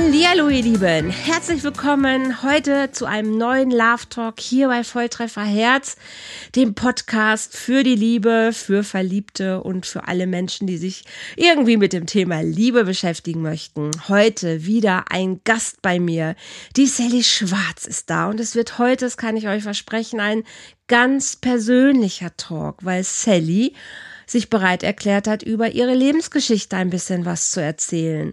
Hallo ihr Lieben, herzlich willkommen heute zu einem neuen Love Talk hier bei Volltreffer Herz, dem Podcast für die Liebe, für Verliebte und für alle Menschen, die sich irgendwie mit dem Thema Liebe beschäftigen möchten. Heute wieder ein Gast bei mir. Die Sally Schwarz ist da und es wird heute, das kann ich euch versprechen, ein ganz persönlicher Talk, weil Sally sich bereit erklärt hat, über ihre Lebensgeschichte ein bisschen was zu erzählen.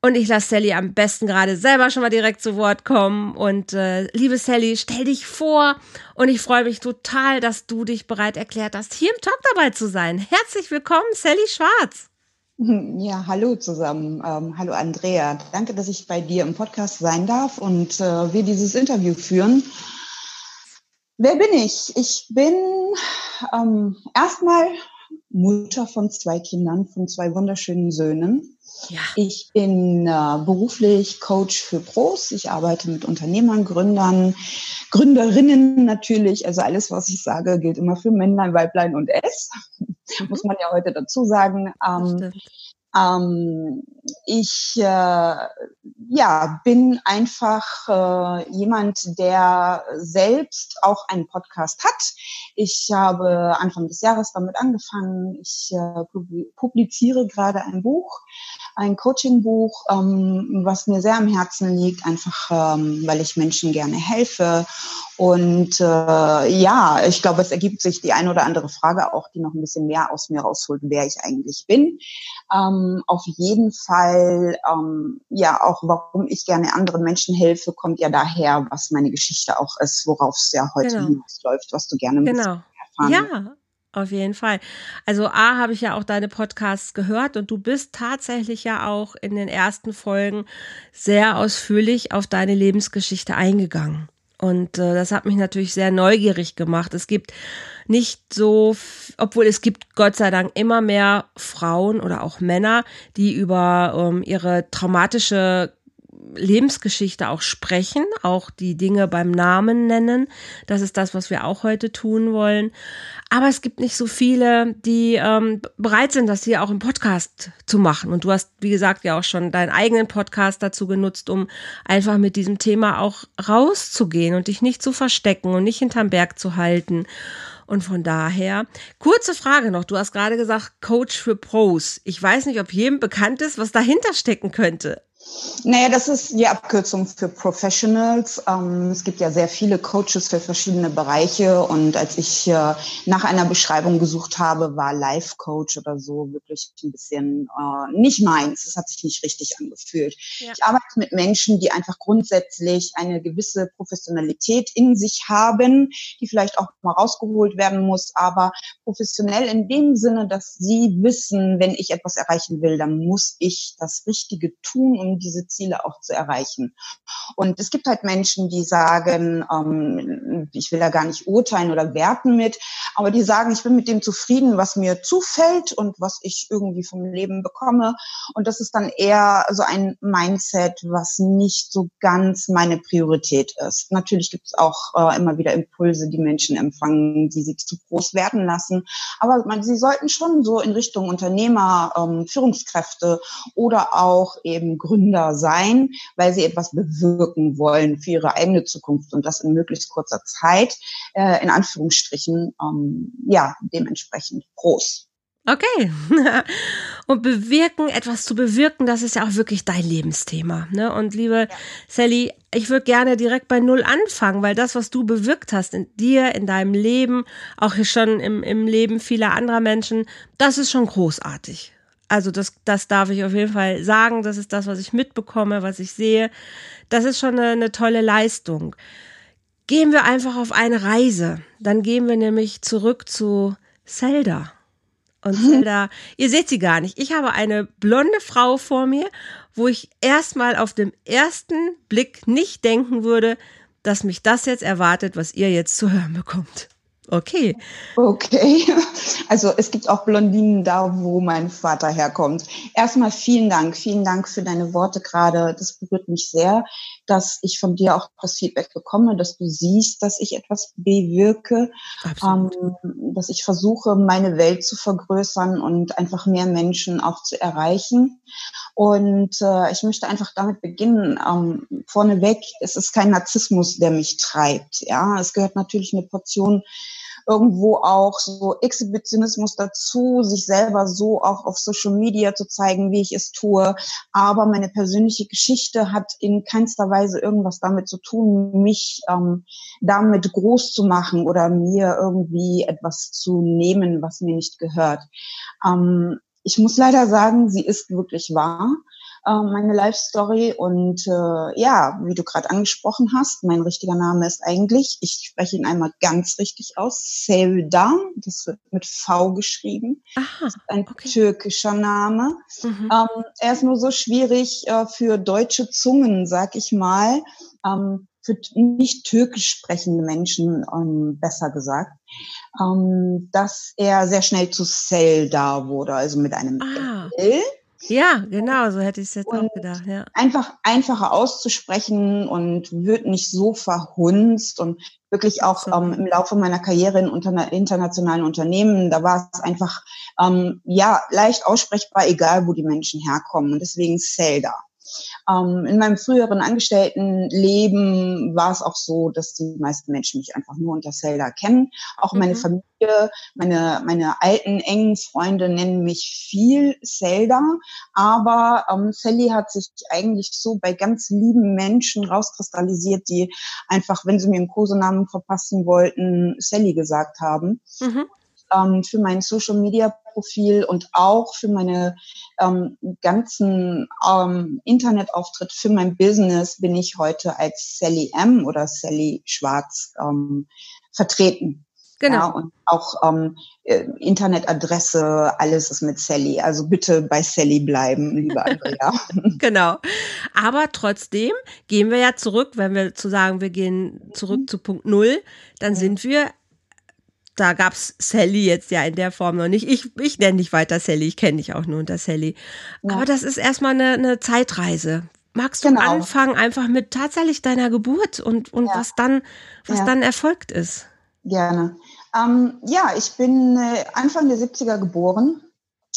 Und ich lasse Sally am besten gerade selber schon mal direkt zu Wort kommen. Und äh, liebe Sally, stell dich vor. Und ich freue mich total, dass du dich bereit erklärt hast, hier im Talk dabei zu sein. Herzlich willkommen, Sally Schwarz. Ja, hallo zusammen. Ähm, hallo Andrea. Danke, dass ich bei dir im Podcast sein darf und äh, wir dieses Interview führen. Wer bin ich? Ich bin ähm, erstmal Mutter von zwei Kindern, von zwei wunderschönen Söhnen. Ja. Ich bin äh, beruflich Coach für Pros. Ich arbeite mit Unternehmern, Gründern, Gründerinnen natürlich. Also alles, was ich sage, gilt immer für Männlein, Weiblein und S. Mhm. Muss man ja heute dazu sagen. Ähm, ähm, ich äh, ja, bin einfach äh, jemand, der selbst auch einen Podcast hat. Ich habe Anfang des Jahres damit angefangen. Ich äh, publiziere gerade ein Buch, ein Coaching-Buch, ähm, was mir sehr am Herzen liegt, einfach ähm, weil ich Menschen gerne helfe. Und äh, ja, ich glaube, es ergibt sich die eine oder andere Frage auch, die noch ein bisschen mehr aus mir rausholt, wer ich eigentlich bin. Ähm, auf jeden Fall, ähm, ja, auch warum ich gerne anderen Menschen helfe, kommt ja daher, was meine Geschichte auch ist, worauf es ja heute genau. hinausläuft, was du gerne genau. erfahren Ja, auf jeden Fall. Also A habe ich ja auch deine Podcasts gehört und du bist tatsächlich ja auch in den ersten Folgen sehr ausführlich auf deine Lebensgeschichte eingegangen. Und äh, das hat mich natürlich sehr neugierig gemacht. Es gibt nicht so, obwohl es gibt Gott sei Dank immer mehr Frauen oder auch Männer, die über ähm, ihre traumatische Lebensgeschichte auch sprechen, auch die Dinge beim Namen nennen. Das ist das, was wir auch heute tun wollen. Aber es gibt nicht so viele, die ähm, bereit sind, das hier auch im Podcast zu machen. Und du hast, wie gesagt, ja auch schon deinen eigenen Podcast dazu genutzt, um einfach mit diesem Thema auch rauszugehen und dich nicht zu verstecken und nicht hinterm Berg zu halten. Und von daher, kurze Frage noch. Du hast gerade gesagt, Coach für Pros. Ich weiß nicht, ob jedem bekannt ist, was dahinter stecken könnte. Naja, das ist die Abkürzung für Professionals. Ähm, es gibt ja sehr viele Coaches für verschiedene Bereiche und als ich nach einer Beschreibung gesucht habe, war Life Coach oder so wirklich ein bisschen äh, nicht meins. Das hat sich nicht richtig angefühlt. Ja. Ich arbeite mit Menschen, die einfach grundsätzlich eine gewisse Professionalität in sich haben, die vielleicht auch mal rausgeholt werden muss, aber professionell in dem Sinne, dass sie wissen, wenn ich etwas erreichen will, dann muss ich das Richtige tun, um diese Ziele auch zu erreichen. Und es gibt halt Menschen, die sagen, ähm, ich will da gar nicht urteilen oder werten mit, aber die sagen, ich bin mit dem zufrieden, was mir zufällt und was ich irgendwie vom Leben bekomme. Und das ist dann eher so ein Mindset, was nicht so ganz meine Priorität ist. Natürlich gibt es auch äh, immer wieder Impulse, die Menschen empfangen, die sie zu groß werden lassen. Aber man, sie sollten schon so in Richtung Unternehmer, ähm, Führungskräfte oder auch eben Gründer Gründer sein, weil sie etwas bewirken wollen für ihre eigene Zukunft und das in möglichst kurzer Zeit, äh, in Anführungsstrichen, ähm, ja, dementsprechend groß. Okay. Und bewirken, etwas zu bewirken, das ist ja auch wirklich dein Lebensthema. Ne? Und liebe ja. Sally, ich würde gerne direkt bei Null anfangen, weil das, was du bewirkt hast in dir, in deinem Leben, auch schon im, im Leben vieler anderer Menschen, das ist schon großartig. Also das, das darf ich auf jeden Fall sagen. Das ist das, was ich mitbekomme, was ich sehe. Das ist schon eine, eine tolle Leistung. Gehen wir einfach auf eine Reise. Dann gehen wir nämlich zurück zu Zelda. Und mhm. Zelda, ihr seht sie gar nicht. Ich habe eine blonde Frau vor mir, wo ich erstmal auf dem ersten Blick nicht denken würde, dass mich das jetzt erwartet, was ihr jetzt zu hören bekommt. Okay. Okay. Also es gibt auch Blondinen da, wo mein Vater herkommt. Erstmal vielen Dank. Vielen Dank für deine Worte gerade. Das berührt mich sehr, dass ich von dir auch das Feedback bekomme, dass du siehst, dass ich etwas bewirke, ähm, dass ich versuche, meine Welt zu vergrößern und einfach mehr Menschen auch zu erreichen. Und äh, ich möchte einfach damit beginnen. Ähm, vorneweg, es ist kein Narzissmus, der mich treibt. Ja, es gehört natürlich eine Portion irgendwo auch so Exhibitionismus dazu, sich selber so auch auf Social Media zu zeigen, wie ich es tue. Aber meine persönliche Geschichte hat in keinster Weise irgendwas damit zu tun, mich ähm, damit groß zu machen oder mir irgendwie etwas zu nehmen, was mir nicht gehört. Ähm, ich muss leider sagen, sie ist wirklich wahr äh, meine Life Story. Und äh, ja, wie du gerade angesprochen hast, mein richtiger Name ist eigentlich, ich spreche ihn einmal ganz richtig aus, Sevda. Das wird mit V geschrieben. Aha, das ist ein okay. türkischer Name. Mhm. Ähm, er ist nur so schwierig äh, für deutsche Zungen, sag ich mal. Ähm, für nicht türkisch sprechende Menschen, ähm, besser gesagt, ähm, dass er sehr schnell zu Selda wurde, also mit einem ah. L. Ja, genau, so hätte ich es jetzt und auch gedacht. Ja. Einfach einfacher auszusprechen und wird nicht so verhunzt und wirklich auch so. ähm, im Laufe meiner Karriere in unter, internationalen Unternehmen, da war es einfach ähm, ja leicht aussprechbar, egal wo die Menschen herkommen. Und deswegen Zelda. Ähm, in meinem früheren Angestelltenleben war es auch so, dass die meisten Menschen mich einfach nur unter Zelda kennen. Auch mhm. meine Familie, meine, meine alten, engen Freunde nennen mich viel Zelda. Aber ähm, Sally hat sich eigentlich so bei ganz lieben Menschen rauskristallisiert, die einfach, wenn sie mir einen Kosenamen verpassen wollten, Sally gesagt haben. Mhm ähm, für mein Social Media Profil und auch für meine ähm, ganzen ähm, Internetauftritt, für mein Business bin ich heute als Sally M oder Sally Schwarz ähm, vertreten. Genau. Ja, und auch ähm, äh, Internetadresse, alles ist mit Sally. Also bitte bei Sally bleiben, liebe Andrea. genau. Aber trotzdem gehen wir ja zurück, wenn wir zu sagen, wir gehen zurück mhm. zu Punkt Null, dann sind wir da gab's Sally jetzt ja in der Form noch nicht. Ich, ich nenne dich weiter Sally, ich kenne dich auch nur unter Sally. Ja. Aber das ist erstmal eine, eine Zeitreise. Magst du genau. anfangen einfach mit tatsächlich deiner Geburt und, und ja. was dann, was ja. dann erfolgt ist? Gerne. Ähm, ja, ich bin äh, Anfang der 70er geboren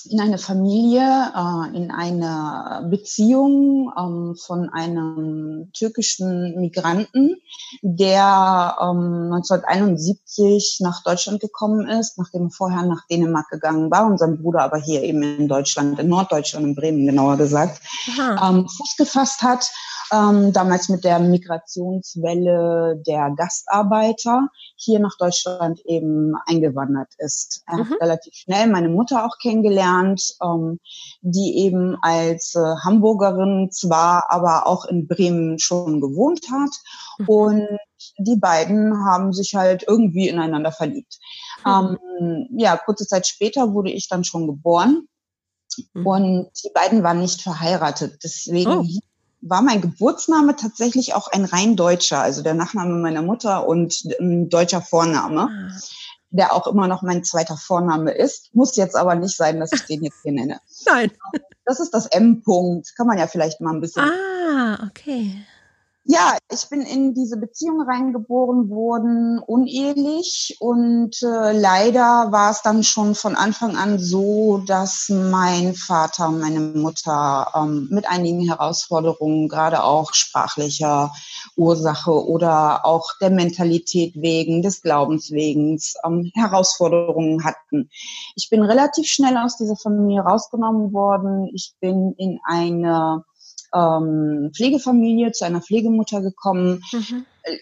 in eine Familie, äh, in eine Beziehung ähm, von einem türkischen Migranten, der ähm, 1971 nach Deutschland gekommen ist, nachdem er vorher nach Dänemark gegangen war und sein Bruder aber hier eben in Deutschland, in Norddeutschland, in Bremen genauer gesagt, ähm, Fuß gefasst hat ähm, damals mit der Migrationswelle der Gastarbeiter hier nach Deutschland eben eingewandert ist. Er mhm. hat relativ schnell meine Mutter auch kennengelernt, ähm, die eben als äh, Hamburgerin zwar, aber auch in Bremen schon gewohnt hat. Mhm. Und die beiden haben sich halt irgendwie ineinander verliebt. Mhm. Ähm, ja, kurze Zeit später wurde ich dann schon geboren. Mhm. Und die beiden waren nicht verheiratet. Deswegen oh war mein Geburtsname tatsächlich auch ein rein deutscher, also der Nachname meiner Mutter und ein deutscher Vorname, ah. Der auch immer noch mein zweiter Vorname ist. Muss jetzt aber nicht sein, dass ich den jetzt hier nenne. Nein. Das ist das M-Punkt. Kann man ja vielleicht mal ein bisschen. Ah, okay. Ja, ich bin in diese Beziehung reingeboren worden, unehelich und äh, leider war es dann schon von Anfang an so, dass mein Vater und meine Mutter ähm, mit einigen Herausforderungen, gerade auch sprachlicher Ursache oder auch der Mentalität wegen, des Glaubens wegen, ähm, Herausforderungen hatten. Ich bin relativ schnell aus dieser Familie rausgenommen worden. Ich bin in eine ähm, Pflegefamilie, zu einer Pflegemutter gekommen. Mhm. Äh,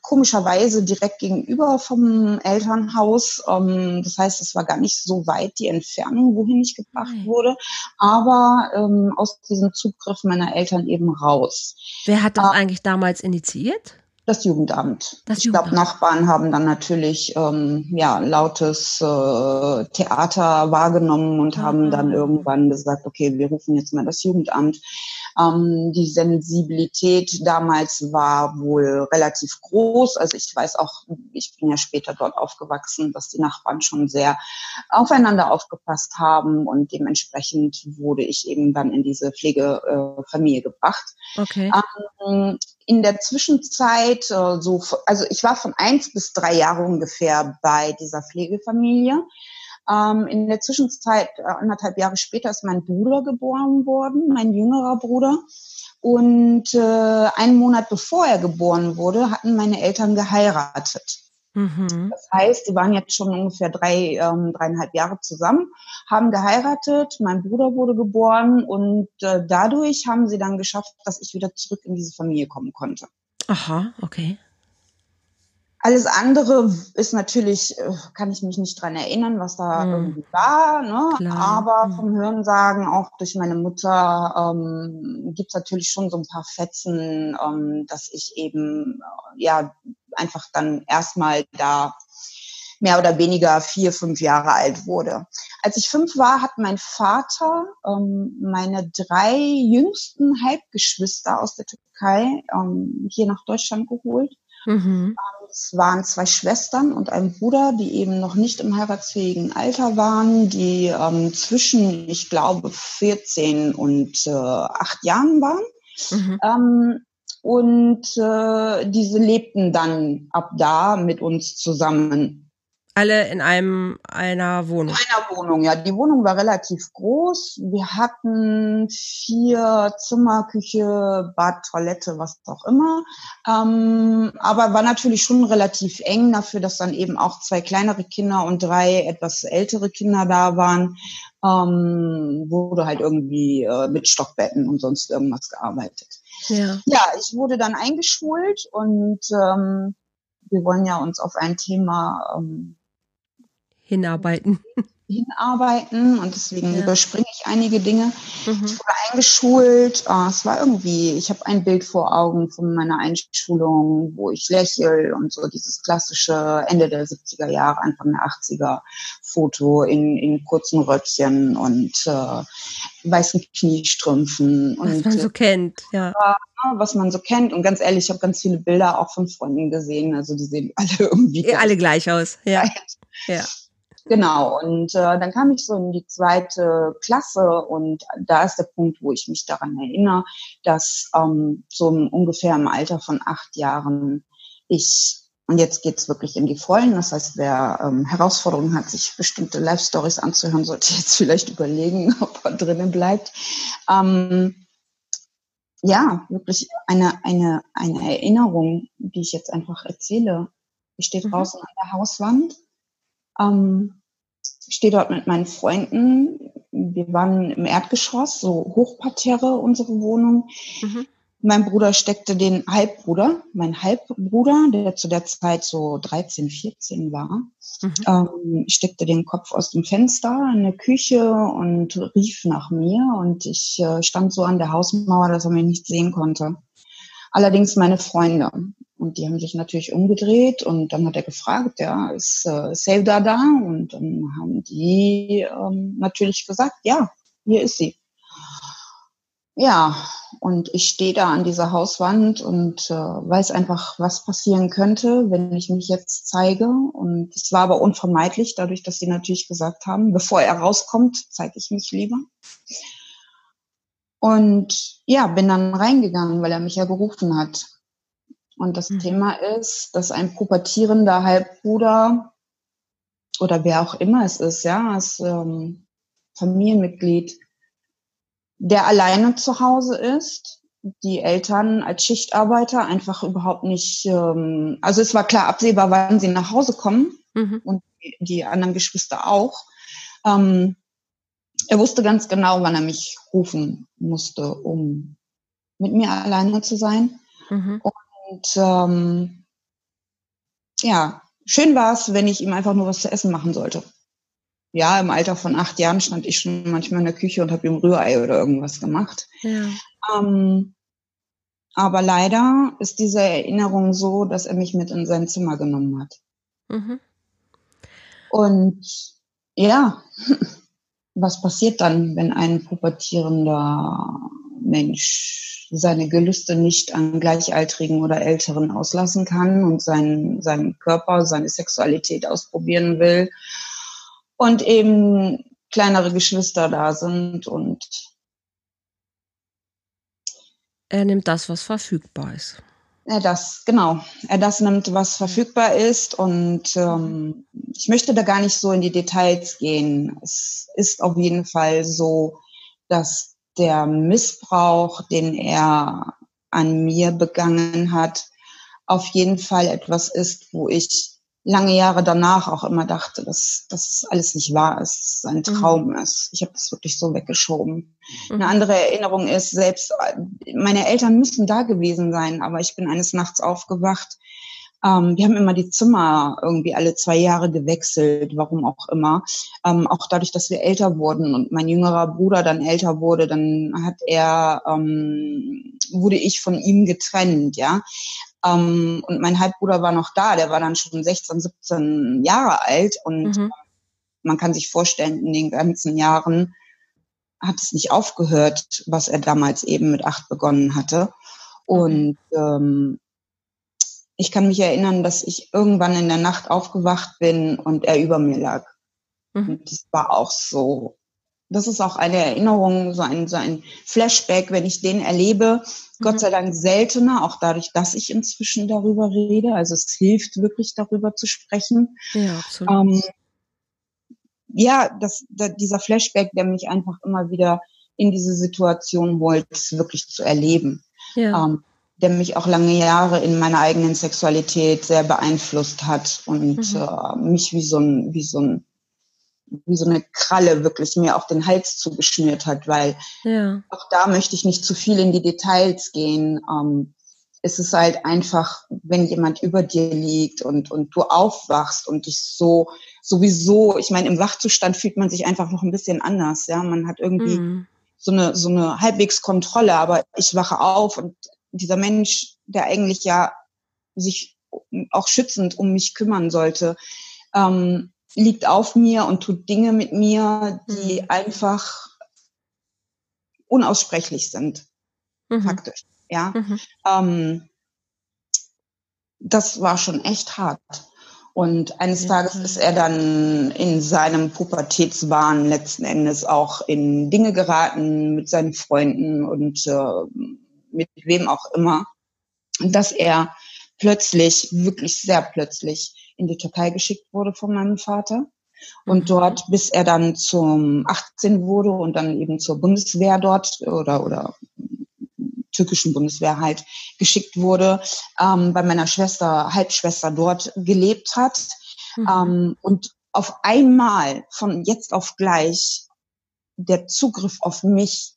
komischerweise direkt gegenüber vom Elternhaus. Ähm, das heißt, es war gar nicht so weit die Entfernung, wohin ich gebracht mhm. wurde, aber ähm, aus diesem Zugriff meiner Eltern eben raus. Wer hat das äh, eigentlich damals initiiert? Das Jugendamt. Das ich glaube, Nachbarn haben dann natürlich ähm, ja lautes äh, Theater wahrgenommen und Aha. haben dann irgendwann gesagt, okay, wir rufen jetzt mal das Jugendamt. Ähm, die Sensibilität damals war wohl relativ groß. Also ich weiß auch, ich bin ja später dort aufgewachsen, dass die Nachbarn schon sehr aufeinander aufgepasst haben und dementsprechend wurde ich eben dann in diese Pflegefamilie gebracht. Okay. Ähm, in der Zwischenzeit, äh, so, also ich war von eins bis drei Jahre ungefähr bei dieser Pflegefamilie. Ähm, in der Zwischenzeit, äh, anderthalb Jahre später, ist mein Bruder geboren worden, mein jüngerer Bruder. Und äh, einen Monat bevor er geboren wurde, hatten meine Eltern geheiratet. Mhm. Das heißt, sie waren jetzt schon ungefähr drei, ähm, dreieinhalb Jahre zusammen, haben geheiratet, mein Bruder wurde geboren und äh, dadurch haben sie dann geschafft, dass ich wieder zurück in diese Familie kommen konnte. Aha, okay. Alles andere ist natürlich, äh, kann ich mich nicht dran erinnern, was da mhm. irgendwie war, ne? aber mhm. vom Hörensagen, auch durch meine Mutter, ähm, gibt es natürlich schon so ein paar Fetzen, ähm, dass ich eben äh, ja einfach dann erstmal da mehr oder weniger vier, fünf Jahre alt wurde. Als ich fünf war, hat mein Vater ähm, meine drei jüngsten Halbgeschwister aus der Türkei ähm, hier nach Deutschland geholt. Mhm. Es waren zwei Schwestern und ein Bruder, die eben noch nicht im heiratsfähigen Alter waren, die ähm, zwischen, ich glaube, 14 und äh, 8 Jahren waren. Mhm. Ähm, und äh, diese lebten dann ab da mit uns zusammen. Alle in einem einer Wohnung. In einer Wohnung, ja. Die Wohnung war relativ groß. Wir hatten vier Zimmer, Küche, Bad, Toilette, was auch immer. Ähm, aber war natürlich schon relativ eng dafür, dass dann eben auch zwei kleinere Kinder und drei etwas ältere Kinder da waren. Ähm, wurde halt irgendwie äh, mit Stockbetten und sonst irgendwas gearbeitet. Ja. ja, ich wurde dann eingeschult und ähm, wir wollen ja uns auf ein Thema ähm, hinarbeiten. Hinarbeiten und deswegen ja. überspringe ich einige Dinge. Mhm. Ich wurde eingeschult. Oh, es war irgendwie, ich habe ein Bild vor Augen von meiner Einschulung, wo ich lächle und so dieses klassische Ende der 70er Jahre, Anfang der 80er Foto in, in kurzen Röckchen und äh, weißen Kniestrümpfen. Was und, man so kennt, ja. Was man so kennt. Und ganz ehrlich, ich habe ganz viele Bilder auch von Freunden gesehen. Also die sehen alle irgendwie. Alle gleich aus, ja. ja. Genau, und äh, dann kam ich so in die zweite Klasse und da ist der Punkt, wo ich mich daran erinnere, dass ähm, so ungefähr im Alter von acht Jahren ich, und jetzt geht's wirklich in die Vollen, das heißt, wer ähm, Herausforderungen hat, sich bestimmte Live-Stories anzuhören, sollte jetzt vielleicht überlegen, ob er drinnen bleibt. Ähm, ja, wirklich eine, eine, eine Erinnerung, die ich jetzt einfach erzähle. Ich stehe mhm. draußen an der Hauswand ähm, stehe dort mit meinen Freunden. Wir waren im Erdgeschoss, so Hochparterre unsere Wohnung. Mhm. Mein Bruder steckte den Halbbruder, mein Halbbruder, der zu der Zeit so 13, 14 war, mhm. ähm, steckte den Kopf aus dem Fenster in der Küche und rief nach mir und ich äh, stand so an der Hausmauer, dass er mich nicht sehen konnte. Allerdings meine Freunde. Und die haben sich natürlich umgedreht und dann hat er gefragt, ja, ist äh, Sevda da? Und dann haben die ähm, natürlich gesagt, ja, hier ist sie. Ja, und ich stehe da an dieser Hauswand und äh, weiß einfach, was passieren könnte, wenn ich mich jetzt zeige. Und es war aber unvermeidlich, dadurch, dass sie natürlich gesagt haben, bevor er rauskommt, zeige ich mich lieber. Und ja, bin dann reingegangen, weil er mich ja gerufen hat. Und das mhm. Thema ist, dass ein pubertierender Halbbruder oder wer auch immer es ist, ja, als ähm, Familienmitglied, der alleine zu Hause ist, die Eltern als Schichtarbeiter einfach überhaupt nicht, ähm, also es war klar absehbar, wann sie nach Hause kommen mhm. und die, die, anderen Geschwister auch. Ähm, er wusste ganz genau, wann er mich rufen musste, um mit mir alleine zu sein. Mhm. Und ähm, ja, schön war es, wenn ich ihm einfach nur was zu essen machen sollte. Ja, im Alter von acht Jahren stand ich schon manchmal in der Küche und habe ihm Rührei oder irgendwas gemacht. Ja. Ähm, aber leider ist diese Erinnerung so, dass er mich mit in sein Zimmer genommen hat. Mhm. Und ja, was passiert dann, wenn ein pubertierender Mensch seine Gelüste nicht an Gleichaltrigen oder Älteren auslassen kann und seinen, seinen Körper, seine Sexualität ausprobieren will. Und eben kleinere Geschwister da sind und er nimmt das, was verfügbar ist. Er das, genau. Er das nimmt, was verfügbar ist. Und ähm, ich möchte da gar nicht so in die Details gehen. Es ist auf jeden Fall so, dass der Missbrauch, den er an mir begangen hat, auf jeden Fall etwas ist, wo ich lange Jahre danach auch immer dachte, dass, dass es alles nicht wahr ist, dass es ein mhm. Traum mhm. ist. Ich habe das wirklich so weggeschoben. Mhm. Eine andere Erinnerung ist, selbst meine Eltern müssen da gewesen sein, aber ich bin eines Nachts aufgewacht. Ähm, wir haben immer die Zimmer irgendwie alle zwei Jahre gewechselt, warum auch immer. Ähm, auch dadurch, dass wir älter wurden und mein jüngerer Bruder dann älter wurde, dann hat er, ähm, wurde ich von ihm getrennt, ja. Ähm, und mein Halbbruder war noch da, der war dann schon 16, 17 Jahre alt und mhm. man kann sich vorstellen, in den ganzen Jahren hat es nicht aufgehört, was er damals eben mit acht begonnen hatte. Und ähm, ich kann mich erinnern, dass ich irgendwann in der Nacht aufgewacht bin und er über mir lag. Mhm. Und das war auch so das ist auch eine Erinnerung, so ein, so ein Flashback, wenn ich den erlebe. Mhm. Gott sei Dank seltener, auch dadurch, dass ich inzwischen darüber rede. Also es hilft wirklich darüber zu sprechen. Ja, absolut. Ähm, ja, das, da, dieser Flashback, der mich einfach immer wieder in diese Situation holt, es wirklich zu erleben. Ja. Ähm, der mich auch lange Jahre in meiner eigenen Sexualität sehr beeinflusst hat und mhm. äh, mich wie so ein, wie so ein wie so eine Kralle wirklich mir auf den Hals zugeschnürt hat, weil ja. auch da möchte ich nicht zu viel in die Details gehen. Ähm, es ist halt einfach, wenn jemand über dir liegt und, und du aufwachst und dich so sowieso, ich meine, im Wachzustand fühlt man sich einfach noch ein bisschen anders, ja. Man hat irgendwie mhm. so eine, so eine halbwegs Kontrolle, aber ich wache auf und dieser Mensch, der eigentlich ja sich auch schützend um mich kümmern sollte, ähm, liegt auf mir und tut Dinge mit mir, die mhm. einfach unaussprechlich sind, mhm. faktisch. Ja, mhm. ähm, das war schon echt hart. Und eines. Tages ist er dann in seinem Pubertätswahn letzten Endes auch in Dinge geraten mit seinen Freunden und äh, mit wem auch immer, dass er plötzlich, wirklich sehr plötzlich, in die Türkei geschickt wurde von meinem Vater. Und mhm. dort, bis er dann zum 18 wurde und dann eben zur Bundeswehr dort oder, oder türkischen Bundeswehr halt geschickt wurde, ähm, bei meiner Schwester, Halbschwester dort gelebt hat. Mhm. Ähm, und auf einmal, von jetzt auf gleich, der Zugriff auf mich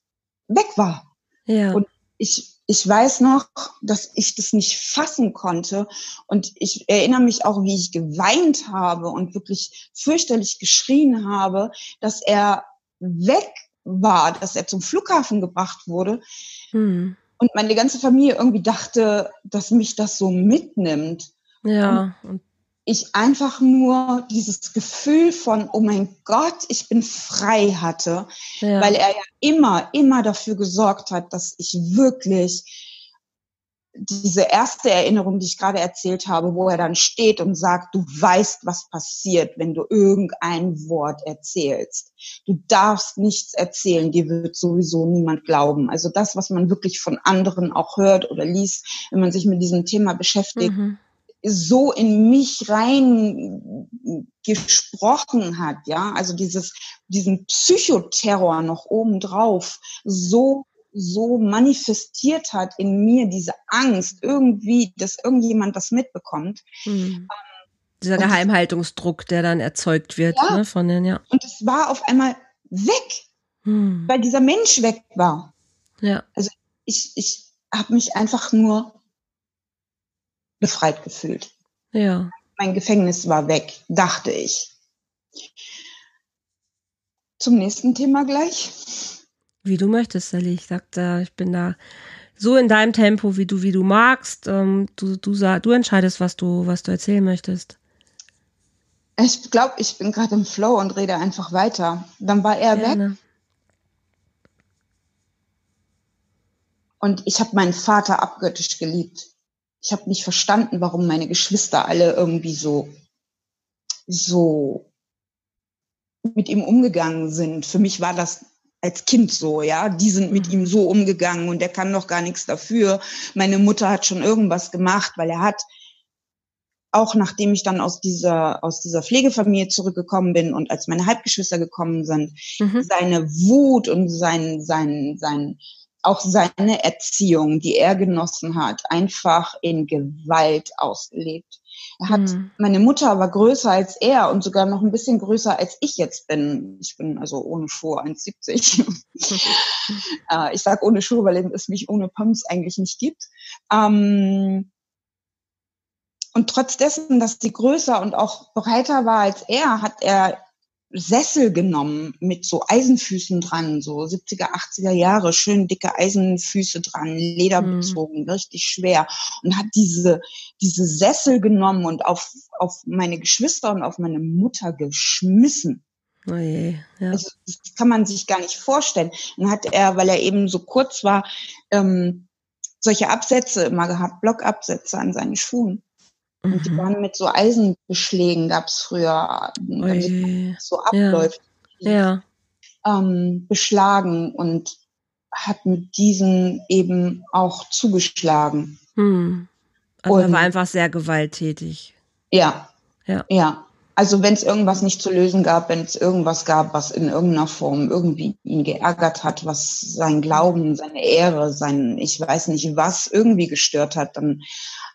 weg war. Ja. Und ich ich weiß noch, dass ich das nicht fassen konnte. Und ich erinnere mich auch, wie ich geweint habe und wirklich fürchterlich geschrien habe, dass er weg war, dass er zum Flughafen gebracht wurde. Hm. Und meine ganze Familie irgendwie dachte, dass mich das so mitnimmt. Ja. Und ich einfach nur dieses Gefühl von, oh mein Gott, ich bin frei hatte, ja. weil er ja immer, immer dafür gesorgt hat, dass ich wirklich diese erste Erinnerung, die ich gerade erzählt habe, wo er dann steht und sagt, du weißt, was passiert, wenn du irgendein Wort erzählst. Du darfst nichts erzählen, dir wird sowieso niemand glauben. Also das, was man wirklich von anderen auch hört oder liest, wenn man sich mit diesem Thema beschäftigt, mhm so in mich rein gesprochen hat, ja, also dieses, diesen Psychoterror noch obendrauf so, so manifestiert hat in mir, diese Angst irgendwie, dass irgendjemand das mitbekommt. Mhm. Dieser und Geheimhaltungsdruck, der dann erzeugt wird ja, ne, von den, ja. Und es war auf einmal weg, mhm. weil dieser Mensch weg war. Ja. Also ich, ich habe mich einfach nur befreit gefühlt. Ja. Mein Gefängnis war weg, dachte ich. Zum nächsten Thema gleich. Wie du möchtest, Sally. Ich sagte, ich bin da so in deinem Tempo, wie du, wie du magst. Ähm, du, du, du entscheidest, was du, was du erzählen möchtest. Ich glaube, ich bin gerade im Flow und rede einfach weiter. Dann war er Gerne. weg. Und ich habe meinen Vater abgöttisch geliebt. Ich habe nicht verstanden, warum meine Geschwister alle irgendwie so, so mit ihm umgegangen sind. Für mich war das als Kind so, ja. Die sind mit mhm. ihm so umgegangen und er kann noch gar nichts dafür. Meine Mutter hat schon irgendwas gemacht, weil er hat auch nachdem ich dann aus dieser, aus dieser Pflegefamilie zurückgekommen bin und als meine Halbgeschwister gekommen sind, mhm. seine Wut und sein, sein, sein, auch seine Erziehung, die er genossen hat, einfach in Gewalt ausgelebt. Er hat, mhm. meine Mutter war größer als er und sogar noch ein bisschen größer als ich jetzt bin. Ich bin also ohne Schuhe 1,70. äh, ich sage ohne Schuhe, weil es mich ohne Pumps eigentlich nicht gibt. Ähm, und trotz dessen, dass sie größer und auch breiter war als er, hat er Sessel genommen mit so Eisenfüßen dran, so 70er, 80er Jahre, schön dicke Eisenfüße dran, Leder mhm. bezogen, mhm. richtig schwer und hat diese, diese Sessel genommen und auf, auf meine Geschwister und auf meine Mutter geschmissen. Oh je, ja. also, das kann man sich gar nicht vorstellen. Dann hat er, weil er eben so kurz war, ähm, solche Absätze immer gehabt, Blockabsätze an seinen Schuhen. Und die mhm. waren mit so Eisenbeschlägen, gab's früher, damit so abläuft. Ja. ja. Ähm, beschlagen und hat mit diesen eben auch zugeschlagen. Hm. Also und, er war einfach sehr gewalttätig. Ja. Ja. Ja. Also wenn es irgendwas nicht zu lösen gab, wenn es irgendwas gab, was in irgendeiner Form irgendwie ihn geärgert hat, was sein Glauben, seine Ehre, sein, ich weiß nicht was, irgendwie gestört hat, dann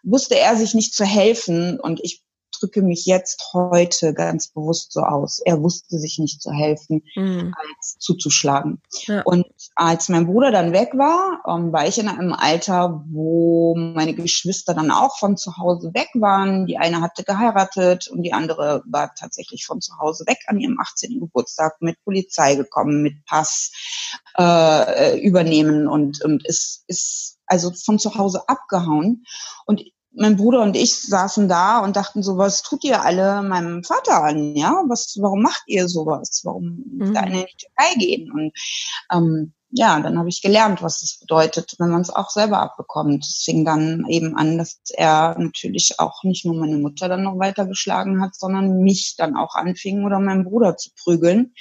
wusste er sich nicht zu helfen und ich drücke mich jetzt heute ganz bewusst so aus. Er wusste sich nicht zu helfen, mhm. als zuzuschlagen. Ja. Und als mein Bruder dann weg war, ähm, war ich in einem Alter, wo meine Geschwister dann auch von zu Hause weg waren. Die eine hatte geheiratet und die andere war tatsächlich von zu Hause weg an ihrem 18. Geburtstag mit Polizei gekommen, mit Pass äh, übernehmen und, und ist, ist also von zu Hause abgehauen. Und mein Bruder und ich saßen da und dachten so, was tut ihr alle meinem Vater an? Ja, was, warum macht ihr sowas? Warum mhm. da in die Türkei gehen? Und ähm, ja, dann habe ich gelernt, was das bedeutet, wenn man es auch selber abbekommt. Es fing dann eben an, dass er natürlich auch nicht nur meine Mutter dann noch weiter geschlagen hat, sondern mich dann auch anfing oder meinen Bruder zu prügeln.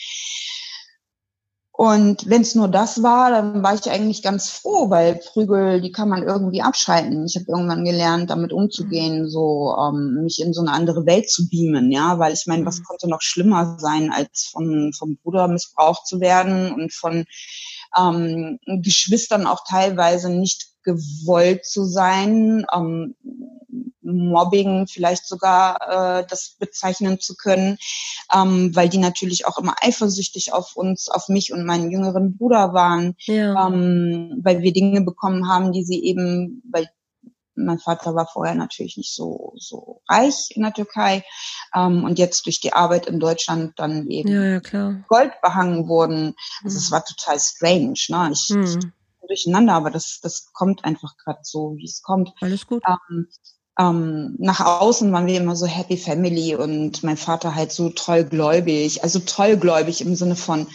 Und wenn es nur das war, dann war ich eigentlich ganz froh, weil Prügel, die kann man irgendwie abschalten. Ich habe irgendwann gelernt, damit umzugehen, so ähm, mich in so eine andere Welt zu beamen, ja, weil ich meine, was mhm. konnte noch schlimmer sein, als von vom Bruder missbraucht zu werden und von ähm, Geschwistern auch teilweise nicht gewollt zu sein. Ähm, Mobbing vielleicht sogar äh, das bezeichnen zu können, ähm, weil die natürlich auch immer eifersüchtig auf uns, auf mich und meinen jüngeren Bruder waren, ja. ähm, weil wir Dinge bekommen haben, die sie eben, weil mein Vater war vorher natürlich nicht so so reich in der Türkei ähm, und jetzt durch die Arbeit in Deutschland dann eben ja, ja, Gold behangen wurden. Also mhm. es war total strange. Ne? Ich, mhm. ich durcheinander, aber das das kommt einfach gerade so, wie es kommt. Alles gut. Ähm, ähm, nach außen waren wir immer so Happy Family und mein Vater halt so treuggläubig, also treuggläubig im Sinne von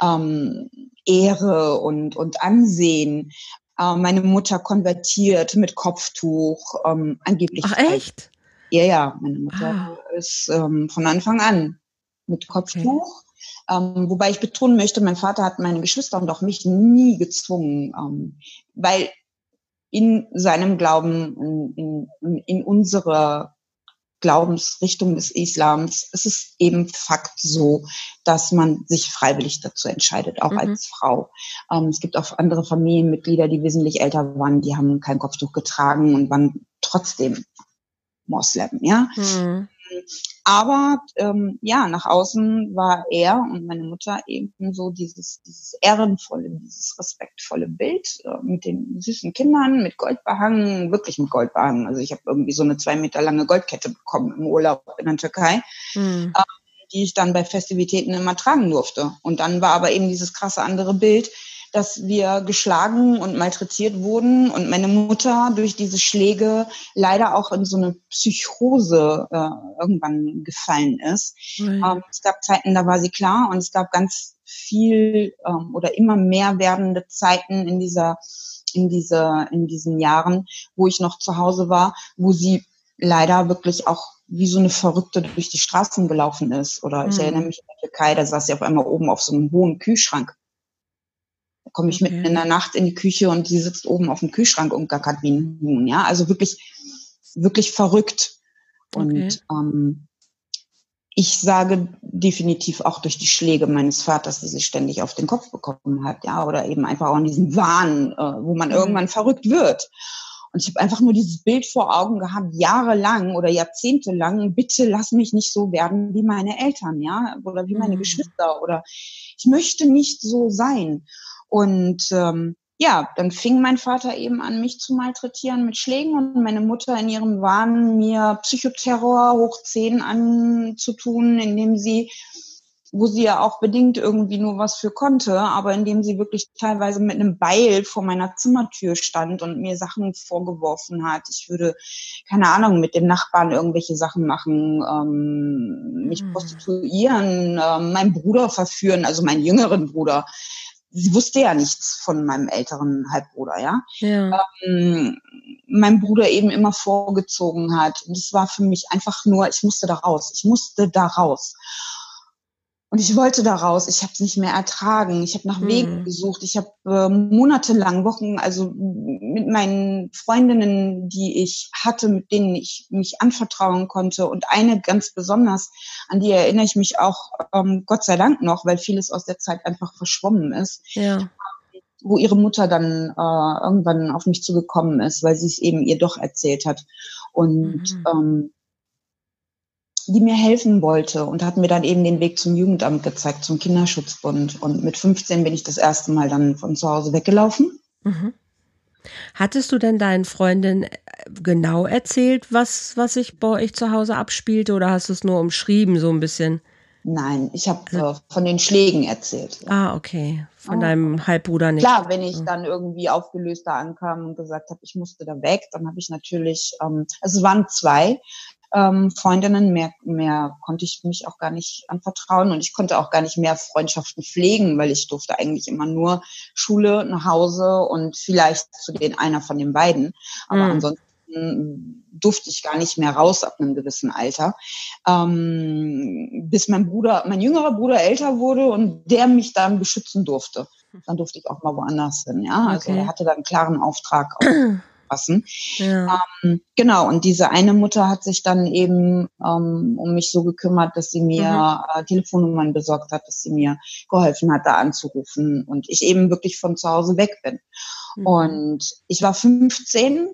ähm, Ehre und, und Ansehen. Äh, meine Mutter konvertiert mit Kopftuch, ähm, angeblich. Ach echt? Ja, ja, meine Mutter ah. ist ähm, von Anfang an mit Kopftuch. Okay. Ähm, wobei ich betonen möchte, mein Vater hat meine Geschwister und auch mich nie gezwungen, ähm, weil in seinem Glauben, in, in, in unserer Glaubensrichtung des Islams, es ist eben Fakt so, dass man sich freiwillig dazu entscheidet, auch mhm. als Frau. Ähm, es gibt auch andere Familienmitglieder, die wesentlich älter waren, die haben kein Kopftuch getragen und waren trotzdem Moslem, ja. Mhm. Aber ähm, ja, nach außen war er und meine Mutter eben so dieses, dieses ehrenvolle, dieses respektvolle Bild äh, mit den süßen Kindern, mit Gold behangen, wirklich mit Gold behangen. Also ich habe irgendwie so eine zwei Meter lange Goldkette bekommen im Urlaub in der Türkei. Mhm. Äh, die ich dann bei Festivitäten immer tragen durfte. Und dann war aber eben dieses krasse andere Bild, dass wir geschlagen und malträtiert wurden und meine Mutter durch diese Schläge leider auch in so eine Psychose äh, irgendwann gefallen ist. Mhm. Ähm, es gab Zeiten, da war sie klar und es gab ganz viel ähm, oder immer mehr werdende Zeiten in dieser in diese, in diesen Jahren, wo ich noch zu Hause war, wo sie leider wirklich auch wie so eine Verrückte durch die Straßen gelaufen ist. Oder ich mhm. erinnere mich in der Türkei, da saß sie auf einmal oben auf so einem hohen Kühlschrank. Komme ich okay. mitten in der Nacht in die Küche und sie sitzt oben auf dem Kühlschrank und gackert wie ein Huhn. Ja, also wirklich, wirklich verrückt. Und okay. ähm, ich sage definitiv auch durch die Schläge meines Vaters, die sie ständig auf den Kopf bekommen hat, ja, oder eben einfach auch in diesem Wahn, äh, wo man mhm. irgendwann verrückt wird. Und ich habe einfach nur dieses Bild vor Augen gehabt, jahrelang oder jahrzehntelang, bitte lass mich nicht so werden wie meine Eltern, ja, oder wie meine mhm. Geschwister, oder ich möchte nicht so sein. Und ähm, ja, dann fing mein Vater eben an, mich zu malträtieren mit Schlägen und meine Mutter in ihrem Wahn mir Psychoterror hoch zehn anzutun, indem sie, wo sie ja auch bedingt irgendwie nur was für konnte, aber indem sie wirklich teilweise mit einem Beil vor meiner Zimmertür stand und mir Sachen vorgeworfen hat. Ich würde, keine Ahnung, mit den Nachbarn irgendwelche Sachen machen, ähm, mich mhm. prostituieren, äh, meinen Bruder verführen, also meinen jüngeren Bruder sie wusste ja nichts von meinem älteren Halbbruder, ja. ja. Ähm, mein Bruder eben immer vorgezogen hat. Und es war für mich einfach nur, ich musste da raus. Ich musste da raus. Und ich wollte da raus. Ich habe es nicht mehr ertragen. Ich habe nach mhm. Wegen gesucht. Ich habe äh, monatelang, Wochen, also mit meinen Freundinnen, die ich hatte, mit denen ich mich anvertrauen konnte. Und eine ganz besonders, an die erinnere ich mich auch, ähm, Gott sei Dank noch, weil vieles aus der Zeit einfach verschwommen ist. Ja. Wo ihre Mutter dann äh, irgendwann auf mich zugekommen ist, weil sie es eben ihr doch erzählt hat. Und mhm. ähm, die mir helfen wollte und hat mir dann eben den Weg zum Jugendamt gezeigt, zum Kinderschutzbund. Und mit 15 bin ich das erste Mal dann von zu Hause weggelaufen. Mhm. Hattest du denn deinen Freundinnen äh, genau erzählt, was, was sich bei euch zu Hause abspielte oder hast du es nur umschrieben so ein bisschen? Nein, ich habe also, äh, von den Schlägen erzählt. Ah, okay. Von oh. deinem Halbbruder nicht. Klar, wenn ich dann irgendwie aufgelöst da ankam und gesagt habe, ich musste da weg, dann habe ich natürlich, ähm, also es waren zwei, ähm, Freundinnen, mehr, mehr konnte ich mich auch gar nicht anvertrauen und ich konnte auch gar nicht mehr Freundschaften pflegen, weil ich durfte eigentlich immer nur Schule, nach Hause und vielleicht zu den einer von den beiden. Aber mhm. ansonsten durfte ich gar nicht mehr raus ab einem gewissen Alter, ähm, bis mein Bruder, mein jüngerer Bruder älter wurde und der mich dann beschützen durfte. Dann durfte ich auch mal woanders hin. Ja, also okay. er hatte dann einen klaren Auftrag. Auch. passen. Ja. Ähm, genau, und diese eine Mutter hat sich dann eben ähm, um mich so gekümmert, dass sie mir mhm. äh, Telefonnummern besorgt hat, dass sie mir geholfen hat, da anzurufen und ich eben wirklich von zu Hause weg bin. Mhm. Und ich war 15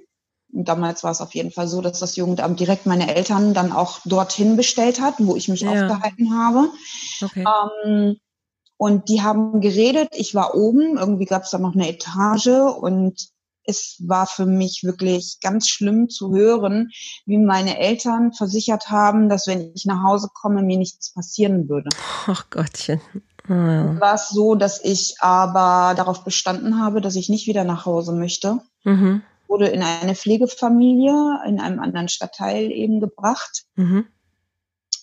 und damals war es auf jeden Fall so, dass das Jugendamt direkt meine Eltern dann auch dorthin bestellt hat, wo ich mich ja. aufgehalten habe. Okay. Ähm, und die haben geredet. Ich war oben. Irgendwie gab es da noch eine Etage und es war für mich wirklich ganz schlimm zu hören, wie meine Eltern versichert haben, dass wenn ich nach Hause komme, mir nichts passieren würde. Ach Gottchen. Oh ja. War es so, dass ich aber darauf bestanden habe, dass ich nicht wieder nach Hause möchte. Mhm. Wurde in eine Pflegefamilie in einem anderen Stadtteil eben gebracht. Mhm.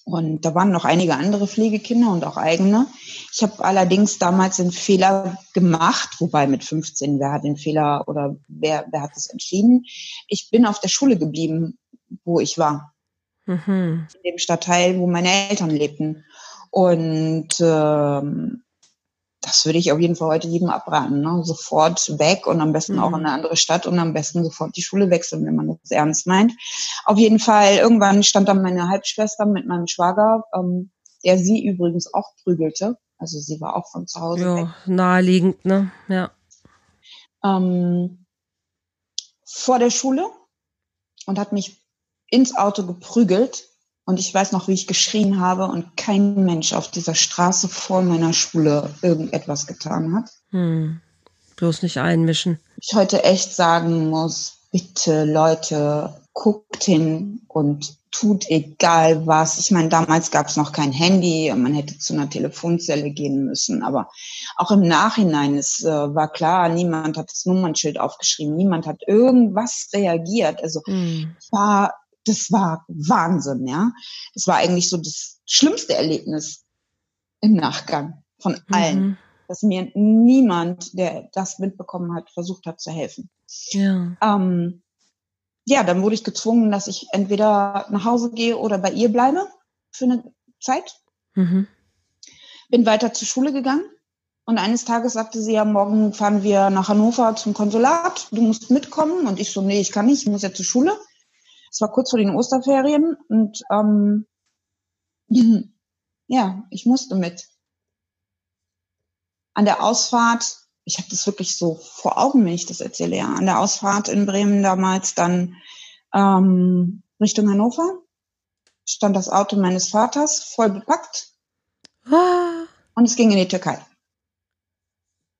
Und da waren noch einige andere Pflegekinder und auch eigene. Ich habe allerdings damals den Fehler gemacht, wobei mit 15, wer hat den Fehler oder wer, wer hat das entschieden? Ich bin auf der Schule geblieben, wo ich war. Mhm. In dem Stadtteil, wo meine Eltern lebten. Und ähm, das würde ich auf jeden Fall heute jedem abraten. Ne? Sofort weg und am besten mhm. auch in eine andere Stadt und am besten sofort die Schule wechseln, wenn man das ernst meint. Auf jeden Fall, irgendwann stand dann meine Halbschwester mit meinem Schwager, ähm, der sie übrigens auch prügelte. Also sie war auch von zu Hause ja, weg. Naheliegend, ne? Ja. Ähm, vor der Schule und hat mich ins Auto geprügelt und ich weiß noch, wie ich geschrien habe und kein Mensch auf dieser Straße vor meiner Schule irgendetwas getan hat. Hm. Bloß nicht einmischen. Ich heute echt sagen muss, bitte Leute, guckt hin und tut egal was. Ich meine, damals gab es noch kein Handy, man hätte zu einer Telefonzelle gehen müssen. Aber auch im Nachhinein, es äh, war klar, niemand hat das Nummernschild aufgeschrieben, niemand hat irgendwas reagiert. Also mm. war das war Wahnsinn, ja. Das war eigentlich so das schlimmste Erlebnis im Nachgang von allen. Mhm. dass mir niemand, der das mitbekommen hat, versucht hat zu helfen. Ja. Ähm, ja, dann wurde ich gezwungen, dass ich entweder nach Hause gehe oder bei ihr bleibe für eine Zeit. Mhm. Bin weiter zur Schule gegangen und eines Tages sagte sie ja, morgen fahren wir nach Hannover zum Konsulat, du musst mitkommen. Und ich so, nee, ich kann nicht, ich muss ja zur Schule. Es war kurz vor den Osterferien und ähm, ja, ich musste mit. An der Ausfahrt, ich habe das wirklich so vor Augen, wenn ich das erzähle, ja, an der Ausfahrt in Bremen damals dann ähm, Richtung Hannover stand das Auto meines Vaters voll bepackt Ah, und es ging in die Türkei.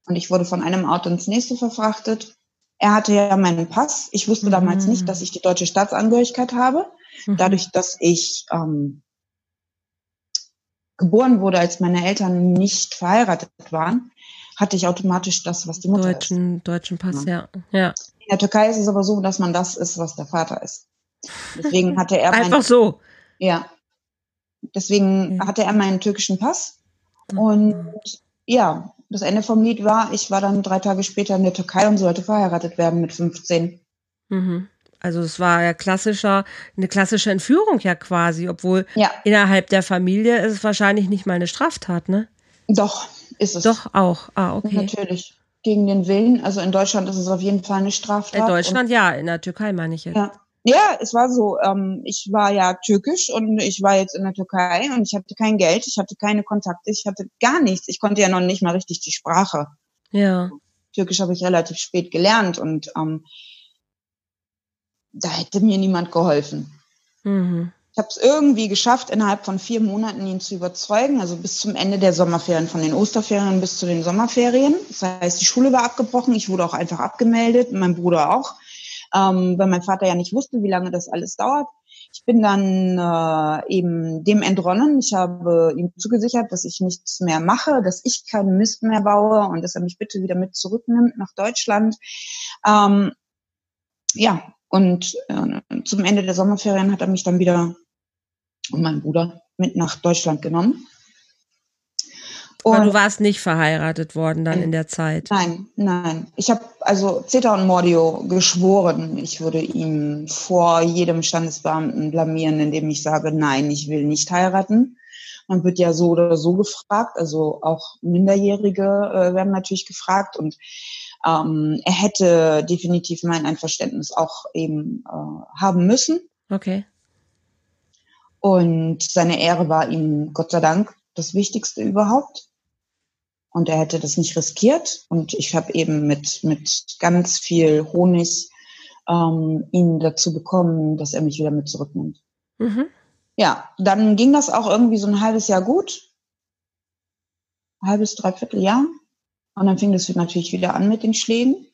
Und ich wurde von einem Auto ins nächste verfrachtet. Er hatte ja meinen Pass. Ich wusste damals Mhm. nicht, dass ich die deutsche Staatsangehörigkeit habe. mhm. Dadurch, dass ich ähm, geboren wurde, als meine Eltern nicht verheiratet waren, hatte ich automatisch das, was die Mutter ist. deutschen, deutschen Pass, ja. Ja. In der Türkei ist es aber so, dass man das ist, was der Vater ist. Deswegen hatte er meinen, Einfach so. ja. Deswegen Okay. hatte er meinen türkischen Pass. Und ja, das Ende vom Lied war, ich war dann drei Tage später in der Türkei und sollte verheiratet werden mit 15. Mhm. Also es war ja klassischer, eine klassische Entführung ja quasi, obwohl Ja, innerhalb der Familie ist es wahrscheinlich nicht mal eine Straftat, ne? doch, ist es. Doch, auch. Ah, okay. Natürlich. Gegen den Willen. Also in Deutschland ist es auf jeden Fall eine Straftat. In Deutschland ja, in der Türkei meine ich jetzt. ja. Ja, es war so. Ähm, ich war ja türkisch und ich war jetzt in der Türkei und ich hatte kein Geld, ich hatte keine Kontakte, ich hatte gar nichts. Ich konnte ja noch nicht mal richtig die Sprache. Ja. Türkisch habe ich relativ spät gelernt und ähm, da hätte mir niemand geholfen. Mhm. Ich habe es irgendwie geschafft, innerhalb von vier Monaten ihn zu überzeugen, also bis zum Ende der Sommerferien, von den Osterferien bis zu den Sommerferien. Das heißt, die Schule war abgebrochen, ich wurde auch einfach abgemeldet, mein Bruder auch, ähm, weil mein Vater ja nicht wusste, wie lange das alles dauert. Ich bin dann äh, eben dem entronnen. Ich habe ihm zugesichert, dass ich nichts mehr mache, dass ich keinen Mist mehr baue und dass er mich bitte wieder mit zurücknimmt nach Deutschland. Ähm, ja, und äh, zum Ende der Sommerferien hat er mich dann wieder und meinen Bruder mit nach Deutschland genommen. Aber Und du warst nicht verheiratet worden dann in der Zeit. nein, nein. Ich habe also Zeta und Mordio geschworen, ich würde ihn vor jedem Standesbeamten blamieren, indem ich sage, nein, ich will nicht heiraten. Man wird ja so oder so gefragt, also auch Minderjährige äh, werden natürlich gefragt und ähm, er hätte definitiv mein Einverständnis auch eben äh, haben müssen. Okay. Und seine Ehre war ihm Gott sei Dank das Wichtigste überhaupt. Und er hätte das nicht riskiert. Und ich habe eben mit, mit ganz viel Honig ähm, ihn dazu bekommen, dass er mich wieder mit zurücknimmt. Mhm. Ja, dann ging das auch irgendwie so ein halbes Jahr gut. Halbes, dreiviertel Jahr. Und dann fing das natürlich wieder an mit den Schlägen.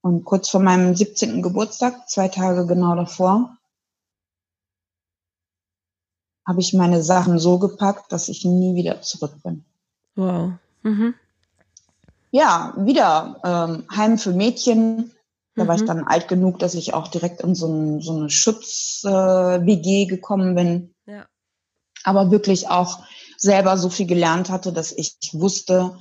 Und kurz vor meinem 17. Geburtstag, zwei Tage genau davor, habe ich meine Sachen so gepackt, dass ich nie wieder zurück bin. Wow. Mhm. Ja, wieder ähm, Heim für Mädchen. Da war ich Mhm. dann alt genug, dass ich auch direkt in so, ein, so eine Schutz-WG gekommen bin. Ja. aber wirklich auch selber so viel gelernt hatte, dass ich wusste,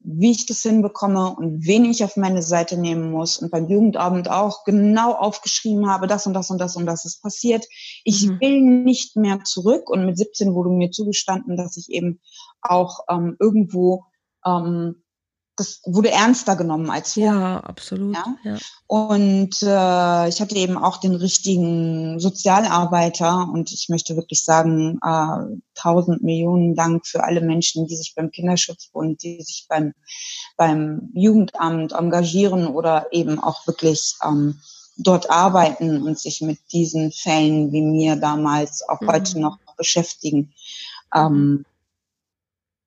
wie ich das hinbekomme und wen ich auf meine Seite nehmen muss. Und beim Jugendabend auch genau aufgeschrieben habe, das und das und das und das ist passiert. Ich Mhm. will nicht mehr zurück. Und mit 17 wurde mir zugestanden, dass ich eben auch ähm, irgendwo, ähm, das wurde ernster genommen als vorher. Ja, absolut. Ja. Ja. Und äh, ich hatte eben auch den richtigen Sozialarbeiter und ich möchte wirklich sagen, äh, tausend Millionen Dank für alle Menschen, die sich beim Kinderschutzbund, die sich beim, beim Jugendamt engagieren oder eben auch wirklich ähm, dort arbeiten und sich mit diesen Fällen wie mir damals auch Mhm. heute noch beschäftigen ähm,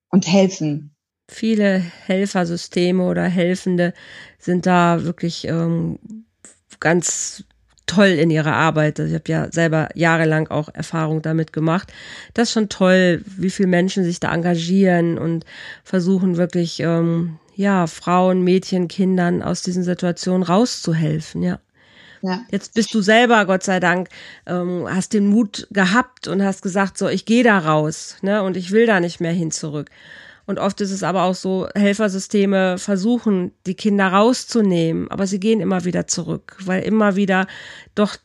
und helfen. Viele Helfersysteme oder Helfende sind da wirklich ähm, ganz toll in ihrer Arbeit. Also ich habe ja selber jahrelang auch Erfahrung damit gemacht. Das ist schon toll, wie viele Menschen sich da engagieren und versuchen wirklich, ähm, ja, Frauen, Mädchen, Kindern aus diesen Situationen rauszuhelfen, ja. Ja. Jetzt bist du selber, Gott sei Dank, ähm, hast den Mut gehabt und hast gesagt, so, ich gehe da raus, ne, und ich will da nicht mehr hin zurück. Und oft ist es aber auch so, Helfersysteme versuchen, die Kinder rauszunehmen, aber sie gehen immer wieder zurück, weil immer wieder doch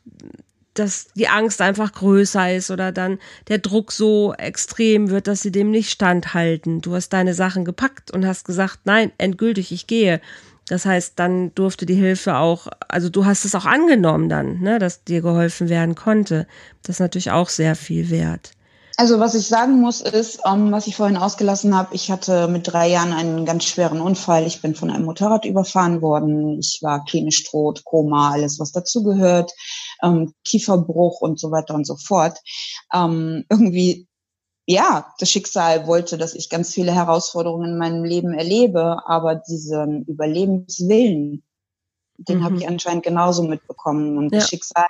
dass die Angst einfach größer ist oder dann der Druck so extrem wird, dass sie dem nicht standhalten. Du hast deine Sachen gepackt und hast gesagt, nein, endgültig, ich gehe. Das heißt, dann durfte die Hilfe auch, also du hast es auch angenommen dann, ne, dass dir geholfen werden konnte. Das ist natürlich auch sehr viel wert. Also was ich sagen muss ist, um, ähm, was ich vorhin ausgelassen habe, ich hatte mit drei Jahren einen ganz schweren Unfall. Ich bin von einem Motorrad überfahren worden. Ich war klinisch tot, Koma, alles was dazugehört, ähm, Kieferbruch und so weiter und so fort. Ähm, irgendwie, ja, das Schicksal wollte, dass ich ganz viele Herausforderungen in meinem Leben erlebe, aber diesen Überlebenswillen, den mhm. habe ich anscheinend genauso mitbekommen. Und ja. das Schicksal,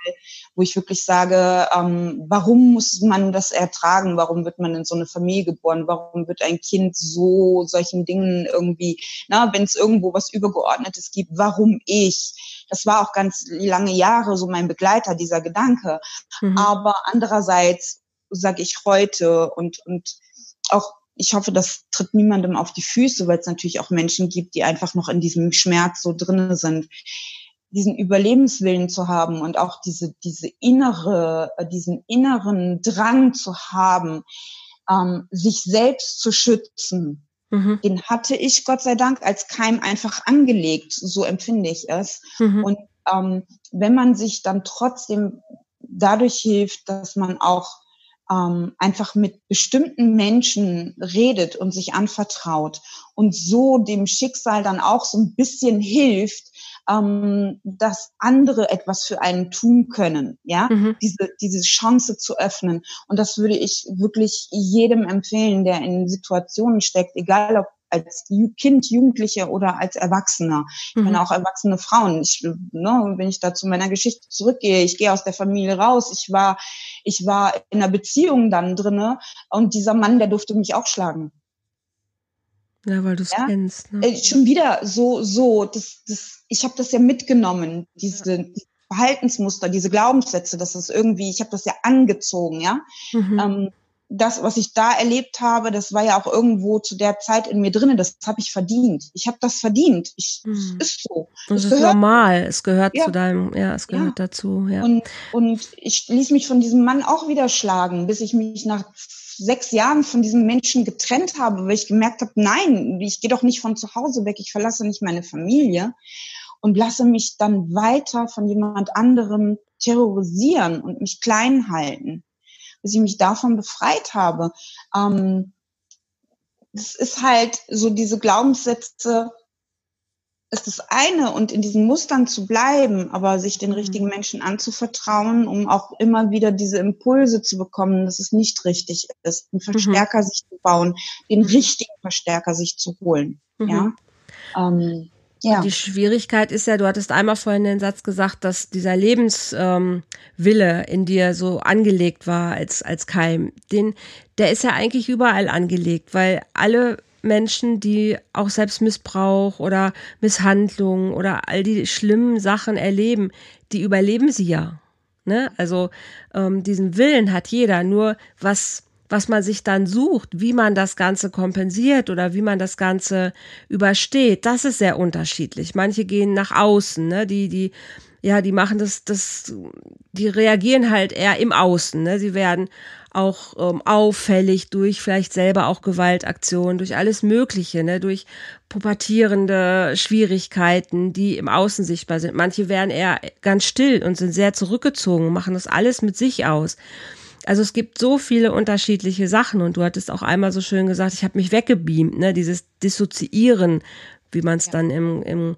wo ich wirklich sage, ähm, warum muss man das ertragen? Warum wird man in so eine Familie geboren? Warum wird ein Kind so solchen Dingen irgendwie, na, wenn es irgendwo was Übergeordnetes gibt, warum ich? Das war auch ganz lange Jahre so mein Begleiter, dieser Gedanke. Mhm. Aber andererseits sage ich heute und, und auch ich hoffe, das tritt niemandem auf die Füße, weil es natürlich auch Menschen gibt, die einfach noch in diesem Schmerz so drinnen sind. Diesen Überlebenswillen zu haben und auch diese, diese innere, äh, diesen inneren Drang zu haben, ähm, sich selbst zu schützen, mhm. den hatte ich Gott sei Dank als Keim einfach angelegt. So empfinde ich es. Mhm. Und ähm, wenn man sich dann trotzdem dadurch hilft, dass man auch ähm, einfach mit bestimmten Menschen redet und sich anvertraut und so dem Schicksal dann auch so ein bisschen hilft, ähm, dass andere etwas für einen tun können, ja, mhm. diese, diese Chance zu öffnen. Und das würde ich wirklich jedem empfehlen, der in Situationen steckt, egal ob als Kind, Jugendliche oder als Erwachsener. Ich mhm. meine auch erwachsene Frauen. Ich, ne, wenn ich da zu meiner Geschichte zurückgehe, ich gehe aus der Familie raus. Ich war, ich war in einer Beziehung dann drinne und dieser Mann, der durfte mich auch schlagen. Ja, weil du es ja? kennst. Ne? Äh, schon wieder so, so. Das, das, ich habe das ja mitgenommen, diese, ja. Verhaltensmuster, diese Glaubenssätze. Das ist irgendwie, ich habe das ja angezogen, ja. Mhm. Ähm, das, was ich da erlebt habe, das war ja auch irgendwo zu der Zeit in mir drinnen. Das habe ich verdient. Ich habe das verdient. Ich, hm. ist so. Das, das ist gehört, normal. Es gehört ja. zu deinem, ja, es gehört ja. dazu. Ja. Und, und ich ließ mich von diesem Mann auch wieder schlagen, bis ich mich nach sechs Jahren von diesem Menschen getrennt habe, weil ich gemerkt habe, nein, ich gehe doch nicht von zu Hause weg, ich verlasse nicht meine Familie und lasse mich dann weiter von jemand anderem terrorisieren und mich klein halten bis ich mich davon befreit habe. Ähm, das ist halt so diese Glaubenssätze, ist das eine und in diesen Mustern zu bleiben, aber sich den mhm. richtigen Menschen anzuvertrauen, um auch immer wieder diese Impulse zu bekommen, dass es nicht richtig ist, einen mhm. Verstärker mhm. sich zu bauen, den richtigen Verstärker sich zu holen. Mhm. Ja. Ähm, ja. Die Schwierigkeit ist ja, du hattest einmal vorhin den Satz gesagt, dass dieser Lebenswille ähm, in dir so angelegt war als, als Keim. Den, der ist ja eigentlich überall angelegt, weil alle Menschen, die auch selbst Missbrauch oder Misshandlung oder all die schlimmen Sachen erleben, die überleben sie ja. Ne? Also ähm, diesen Willen hat jeder. Nur was was man sich dann sucht, wie man das Ganze kompensiert oder wie man das Ganze übersteht, das ist sehr unterschiedlich. Manche gehen nach außen, ne? die, die, ja, die machen das, das, die reagieren halt eher im Außen, ne? Sie werden auch ähm, auffällig durch vielleicht selber auch Gewaltaktionen, durch alles Mögliche, ne? durch pubertierende Schwierigkeiten, die im Außen sichtbar sind. Manche werden eher ganz still und sind sehr zurückgezogen, machen das alles mit sich aus. Also es gibt so viele unterschiedliche Sachen und du hattest auch einmal so schön gesagt, ich habe mich weggebeamt, ne? dieses Dissoziieren, wie man es ja. dann im, im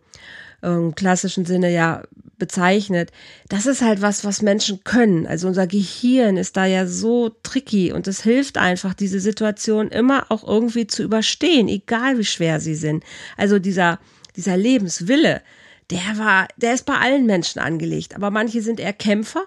ähm, klassischen Sinne ja bezeichnet. Das ist halt was, was Menschen können. Also unser Gehirn ist da ja so tricky und es hilft einfach, diese Situation immer auch irgendwie zu überstehen, egal wie schwer sie sind. Also dieser, dieser Lebenswille, der war, der ist bei allen Menschen angelegt, aber manche sind eher Kämpfer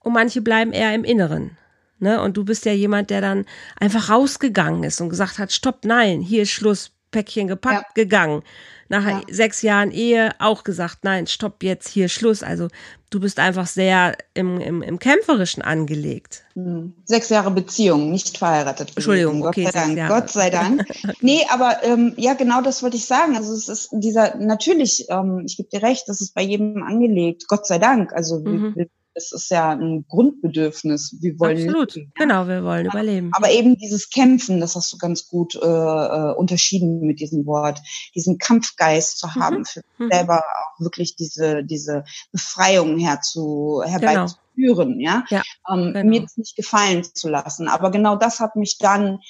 und manche bleiben eher im Inneren. Ne? Und du bist ja jemand, der dann einfach rausgegangen ist und gesagt hat, stopp, nein, hier ist Schluss, Päckchen gepackt, ja. gegangen. Nach ja. sechs Jahren Ehe auch gesagt, nein, stopp jetzt hier Schluss. Also du bist einfach sehr im, im, im Kämpferischen angelegt. Hm. Sechs Jahre Beziehung, nicht verheiratet. Entschuldigung, Gott okay, sei Dank. Jahre. Gott sei Dank. nee, aber ähm, ja, genau das wollte ich sagen. Also es ist dieser, natürlich, ähm, ich gebe dir recht, das ist bei jedem angelegt. Gott sei Dank. Also mhm. wir, es ist ja ein Grundbedürfnis. Wir wollen Absolut, leben, genau, wir wollen überleben. Aber eben dieses Kämpfen, das hast du ganz gut äh, äh unterschieden mit diesem Wort, diesen Kampfgeist zu haben, mhm. für mhm. selber auch wirklich diese diese Befreiung herzu herbeizuführen, genau. ja, ja ähm, genau. mir das nicht gefallen zu lassen. Aber genau das hat mich dann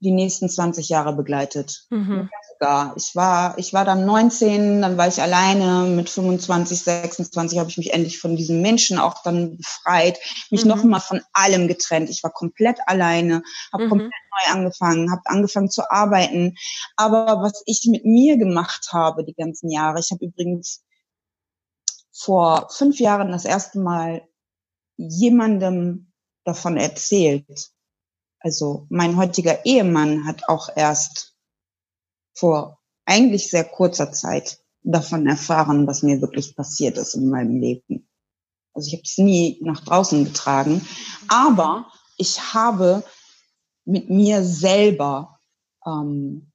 die nächsten 20 Jahre begleitet. Mhm sogar. Ich war, ich war dann 19, dann war ich alleine. Mit 25, 26 habe ich mich endlich von diesem Menschen auch dann befreit, mich mhm. noch mal von allem getrennt. Ich war komplett alleine, habe mhm. komplett neu angefangen, habe angefangen zu arbeiten. Aber was ich mit mir gemacht habe die ganzen Jahre, ich habe übrigens vor fünf Jahren das erste Mal jemandem davon erzählt. Also mein heutiger Ehemann hat auch erst vor eigentlich sehr kurzer Zeit davon erfahren, was mir wirklich passiert ist in meinem Leben. Also ich habe es nie nach draußen getragen, aber ich habe mit mir selber ähm,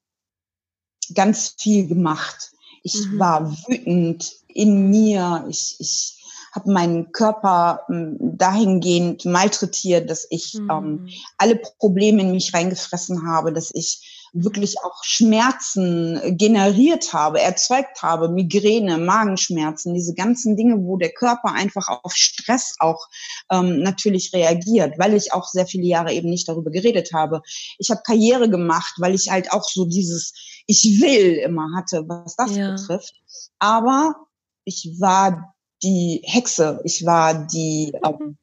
ganz viel gemacht. Ich mhm. war wütend in mir. Ich, ich habe meinen Körper ähm, dahingehend malträtiert, dass ich mhm. ähm, alle Probleme in mich reingefressen habe, dass ich wirklich auch Schmerzen generiert habe, erzeugt habe, Migräne, Magenschmerzen, diese ganzen Dinge, wo der Körper einfach auf Stress auch ähm, natürlich reagiert, weil ich auch sehr viele Jahre eben nicht darüber geredet habe. Ich habe Karriere gemacht, weil ich halt auch so dieses Ich will immer hatte, was das ja. betrifft. Aber ich war die Hexe, ich war die ähm,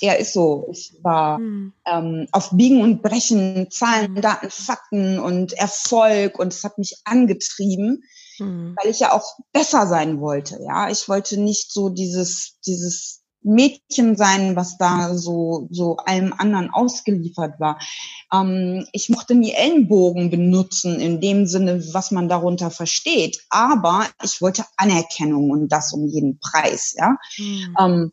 er ist so. Ich war mhm. ähm, auf Biegen und Brechen, Zahlen, hm. Daten, Fakten und Erfolg und es hat mich angetrieben, mhm. weil ich ja auch besser sein wollte. Ja, ich wollte nicht so dieses dieses Mädchen sein, was da so so allem anderen ausgeliefert war. Ähm, ich mochte nie Ellenbogen benutzen in dem Sinne, was man darunter versteht. Aber ich wollte Anerkennung und das um jeden Preis. Ja. Mhm. Ähm,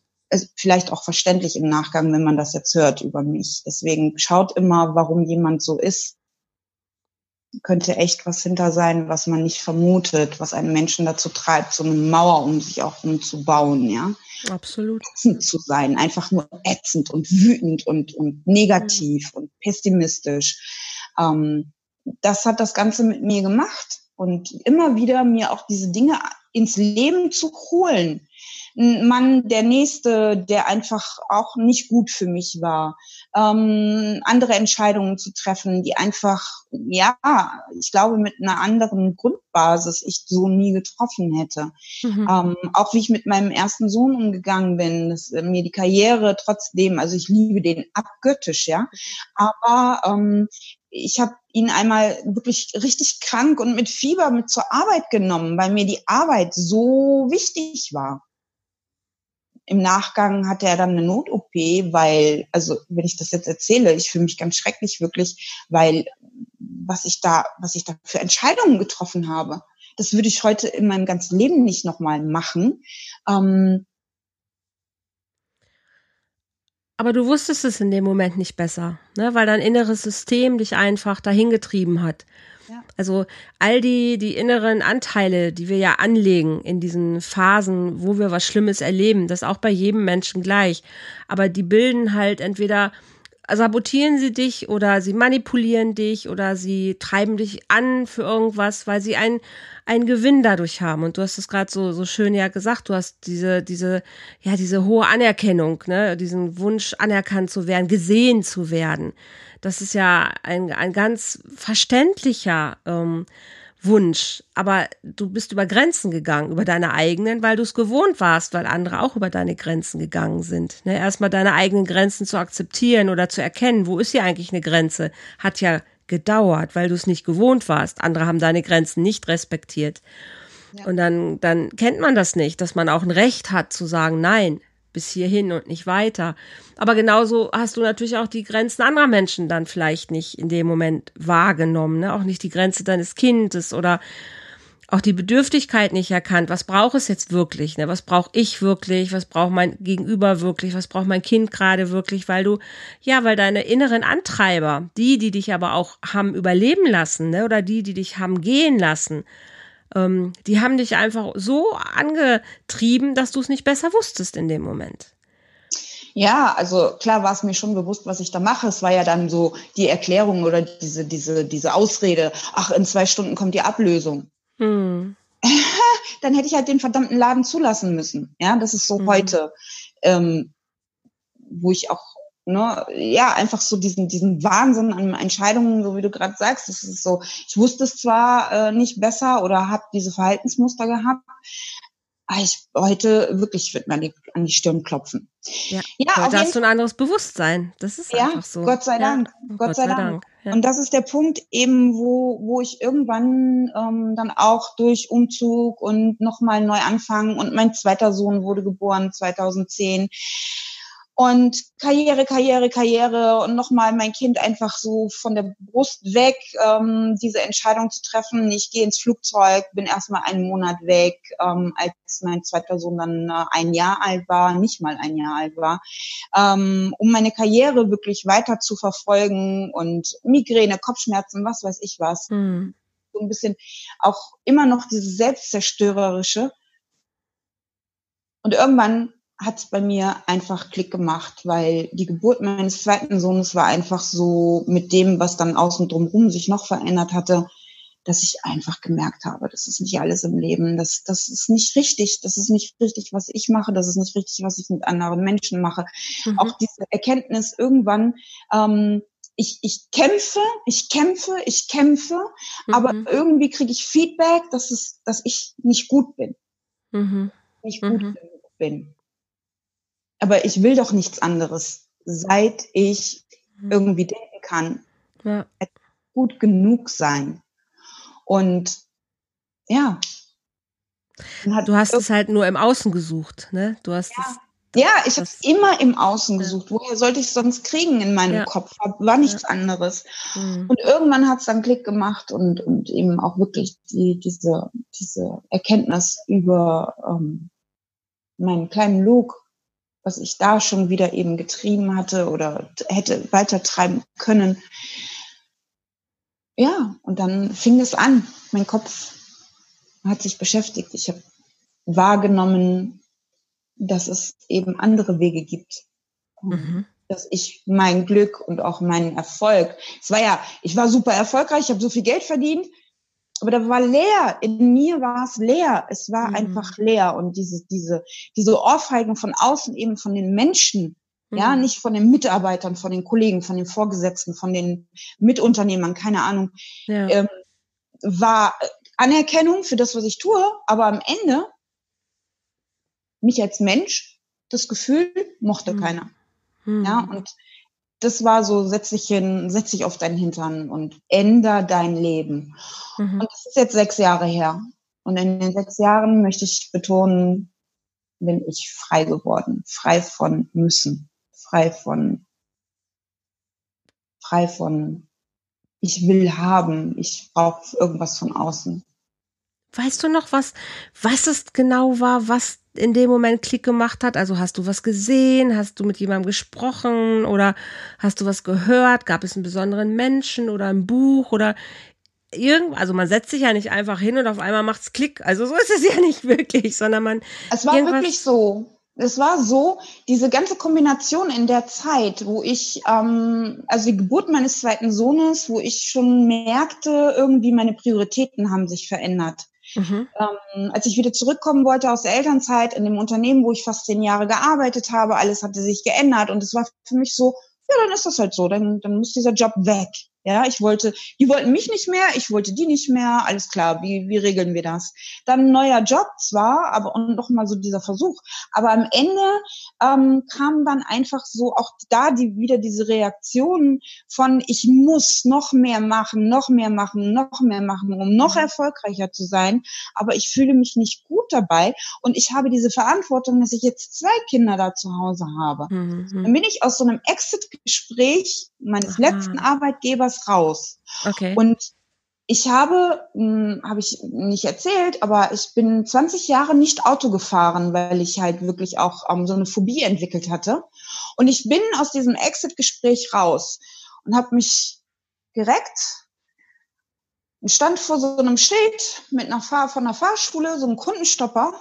vielleicht auch verständlich im Nachgang, wenn man das jetzt hört über mich. Deswegen schaut immer, warum jemand so ist. Könnte echt was hinter sein, was man nicht vermutet, was einen Menschen dazu treibt, so eine Mauer um sich auch umzubauen, ja. Absolut. Ätzend zu sein, einfach nur ätzend und wütend und, und negativ mhm. und pessimistisch. Ähm, das hat das Ganze mit mir gemacht und immer wieder mir auch diese Dinge ins Leben zu holen, ein Mann, der nächste, der einfach auch nicht gut für mich war, ähm, andere Entscheidungen zu treffen, die einfach, ja, ich glaube, mit einer anderen Grundbasis ich so nie getroffen hätte. Mhm. Ähm, auch wie ich mit meinem ersten Sohn umgegangen bin, dass, äh, mir die Karriere trotzdem, also ich liebe den abgöttisch, ja, aber ähm, ich habe ihn einmal wirklich richtig krank und mit Fieber mit zur Arbeit genommen, weil mir die Arbeit so wichtig war im Nachgang hatte er dann eine Not-OP, weil, also wenn ich das jetzt erzähle, ich fühle mich ganz schrecklich wirklich, weil was ich da, was ich da für Entscheidungen getroffen habe, das würde ich heute in meinem ganzen Leben nicht nochmal machen. Ähm, aber du wusstest es in dem Moment nicht besser, ne? weil dein inneres System dich einfach dahin getrieben Also all die, die inneren Anteile, die wir ja anlegen in diesen Phasen, wo wir was Schlimmes erleben, das ist auch bei jedem Menschen gleich. Aber die bilden halt entweder sabotieren sie dich oder sie manipulieren dich oder sie treiben dich an für irgendwas, weil sie einen, einen Gewinn dadurch haben. Und du hast es gerade so, so schön ja gesagt, du hast diese, diese, ja, diese hohe Anerkennung, ne, diesen Wunsch, anerkannt zu werden, gesehen zu werden. Das ist ja ein, ein ganz verständlicher ähm, Wunsch. Aber du bist über Grenzen gegangen, über deine eigenen, weil du es gewohnt warst, weil andere auch über deine Grenzen gegangen sind. Ne? Erstmal deine eigenen Grenzen zu akzeptieren oder zu erkennen, wo ist hier eigentlich eine Grenze, hat ja gedauert, weil du es nicht gewohnt warst. Andere haben deine Grenzen nicht respektiert. Ja. Und dann, dann kennt man das nicht, dass man auch ein Recht hat zu sagen, nein, bis hierhin und nicht weiter. Aber genauso hast du natürlich auch die Grenzen anderer Menschen dann vielleicht nicht in dem Moment wahrgenommen, ne? auch nicht die Grenze deines Kindes oder auch die Bedürftigkeit nicht erkannt. Was braucht es jetzt wirklich? Ne? Was brauche ich wirklich? Was braucht mein Gegenüber wirklich? Was braucht mein Kind gerade wirklich? Weil du, ja, weil deine inneren Antreiber, die, die dich aber auch haben überleben lassen, ne? oder die, die dich haben gehen lassen, ähm, die haben dich einfach so angetrieben, dass du es nicht besser wusstest in dem Moment. Ja, also klar war es mir schon bewusst, was ich da mache. Es war ja dann so die Erklärung oder diese, diese, diese Ausrede, ach, in zwei Stunden kommt die Ablösung. Hm. Dann hätte ich halt den verdammten Laden zulassen müssen. Ja, das ist so hm. heute, ähm, wo ich auch, ne, ja, einfach so diesen, diesen Wahnsinn an Entscheidungen, so wie du gerade sagst, das ist so, ich wusste es zwar äh, nicht besser oder habe diese Verhaltensmuster gehabt, Ah, ich heute wirklich wird mir an die, an die Stirn klopfen. Ja, ja heute hast du ein anderes Bewusstsein. Das ist ja, einfach so. Gott sei Dank. Ja, Gott, Gott, sei, Dank. Dank. Ja. Und das ist der Punkt eben, wo, wo ich irgendwann ähm, dann auch durch Umzug und nochmal neu anfangen und mein zweiter Sohn wurde geboren 2010 und Karriere, Karriere, Karriere und nochmal mein Kind einfach so von der Brust weg, ähm, diese Entscheidung zu treffen. Ich gehe ins Flugzeug, bin erstmal einen Monat weg, ähm, als mein zweiter Sohn dann äh, ein Jahr alt war, nicht mal ein Jahr alt war, ähm, um meine Karriere wirklich weiter zu verfolgen und Migräne, Kopfschmerzen, was weiß ich was. Mhm. So ein bisschen auch immer noch dieses Selbstzerstörerische. Und irgendwann hat es bei mir einfach Klick gemacht, weil die Geburt meines zweiten Sohnes war einfach so mit dem, was dann außen drumherum sich noch verändert hatte, dass ich einfach gemerkt habe, das ist nicht alles im Leben, das, das ist nicht richtig, das ist nicht richtig, was ich mache, das ist nicht richtig, was ich mit anderen Menschen mache. Mhm. Auch diese Erkenntnis irgendwann, ähm, ich, ich kämpfe, ich kämpfe, ich kämpfe, mhm. aber irgendwie kriege ich Feedback, dass es, dass ich nicht gut bin. Mhm. Nicht gut mhm. bin aber ich will doch nichts anderes, seit ich mhm. irgendwie denken kann. Ja. Gut genug sein. Und ja. Du hast es halt nur im Außen gesucht, ne? Du hast ja. es. Ja, ich habe es immer im Außen gesucht. Woher sollte ich es sonst kriegen in meinem ja. Kopf? War nichts ja. anderes. Mhm. Und irgendwann hat es dann Klick gemacht und, und eben auch wirklich die, diese, diese Erkenntnis über ähm, meinen kleinen Luke, was ich da schon wieder eben getrieben hatte oder hätte weitertreiben können. Ja, und dann fing es an. Mein Kopf hat sich beschäftigt. Ich habe wahrgenommen, dass es eben andere Wege gibt. Mhm. Dass ich mein Glück und auch meinen Erfolg, es war ja, ich war super erfolgreich, ich habe so viel Geld verdient, aber da war leer. In mir war es leer. Es war mhm. einfach leer. Und diese, diese, diese Ohrfeigen von außen eben von den Menschen, mhm. ja, nicht von den Mitarbeitern, von den Kollegen, von den Vorgesetzten, von den Mitunternehmern, keine Ahnung, ja. ähm, war Anerkennung für das, was ich tue. Aber am Ende, mich als Mensch, das Gefühl mochte mhm. keiner. Ja, mhm. und das war so, setz dich hin, setz dich auf deinen Hintern und änder dein Leben. Mhm. Und das ist jetzt sechs Jahre her. Und in den sechs Jahren möchte ich betonen, bin ich frei geworden. Frei von müssen. Frei von, frei von, ich will haben. Ich brauche irgendwas von außen. Weißt du noch, was, was es genau war, was in dem Moment Klick gemacht hat? Also hast du was gesehen? Hast du mit jemandem gesprochen? Oder hast du was gehört? Gab es einen besonderen Menschen oder ein Buch oder irgend, also man setzt sich ja nicht einfach hin und auf einmal macht's Klick. Also so ist es ja nicht wirklich, sondern man. Es war wirklich so. Es war so, diese ganze Kombination in der Zeit, wo ich, ähm, also die Geburt meines zweiten Sohnes, wo ich schon merkte, irgendwie meine Prioritäten haben sich verändert. Mhm. Ähm, als ich wieder zurückkommen wollte aus der Elternzeit in dem Unternehmen, wo ich fast zehn Jahre gearbeitet habe, alles hatte sich geändert und es war für mich so, ja, dann ist das halt so, dann, dann muss dieser Job weg. Ja, ich wollte, die wollten mich nicht mehr, ich wollte die nicht mehr, alles klar, wie, wie regeln wir das? Dann ein neuer Job zwar, aber und noch mal so dieser Versuch. Aber am Ende ähm, kam dann einfach so auch da die wieder diese Reaktion von ich muss noch mehr machen, noch mehr machen, noch mehr machen, um noch mhm. erfolgreicher zu sein. Aber ich fühle mich nicht gut dabei und ich habe diese Verantwortung, dass ich jetzt zwei Kinder da zu Hause habe. Mhm. Dann bin ich aus so einem Exit-Gespräch meines Aha. letzten Arbeitgebers das raus. Okay. Und ich habe, hm, habe ich nicht erzählt, aber ich bin 20 Jahre nicht Auto gefahren, weil ich halt wirklich auch ähm, so eine Phobie entwickelt hatte. Und ich bin aus diesem Exit-Gespräch raus und habe mich gereckt und stand vor so einem Schild mit einer Fahr von einer Fahrschule, so einem Kundenstopper.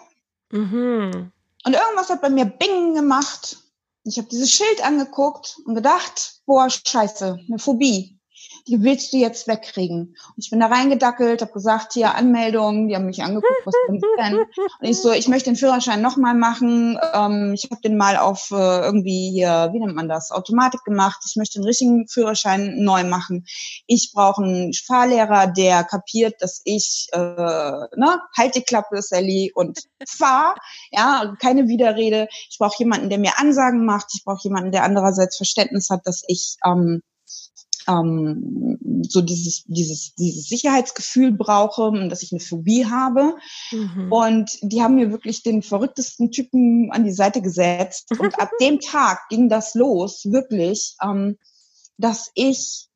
Mhm. Und irgendwas hat bei mir Bing gemacht. Ich habe dieses Schild angeguckt und gedacht, boah, scheiße, eine Phobie die willst du jetzt wegkriegen. Und ich bin da reingedackelt, habe gesagt, hier Anmeldung, die haben mich angeguckt, was ich denn? Und ich so, ich möchte den Führerschein nochmal machen. Ähm, ich habe den mal auf äh, irgendwie hier, wie nennt man das, Automatik gemacht. Ich möchte den richtigen Führerschein neu machen. Ich brauche einen Fahrlehrer, der kapiert, dass ich, äh, ne, halt die Klappe, Sally, und fahr. Ja, keine Widerrede. Ich brauche jemanden, der mir Ansagen macht. Ich brauche jemanden, der andererseits Verständnis hat, dass ich ähm, ähm, so dieses, dieses, dieses Sicherheitsgefühl brauche, dass ich eine Phobie habe. Mhm. Und die haben mir wirklich den verrücktesten Typen an die Seite gesetzt. Und ab dem Tag ging das los, wirklich, ähm, dass ich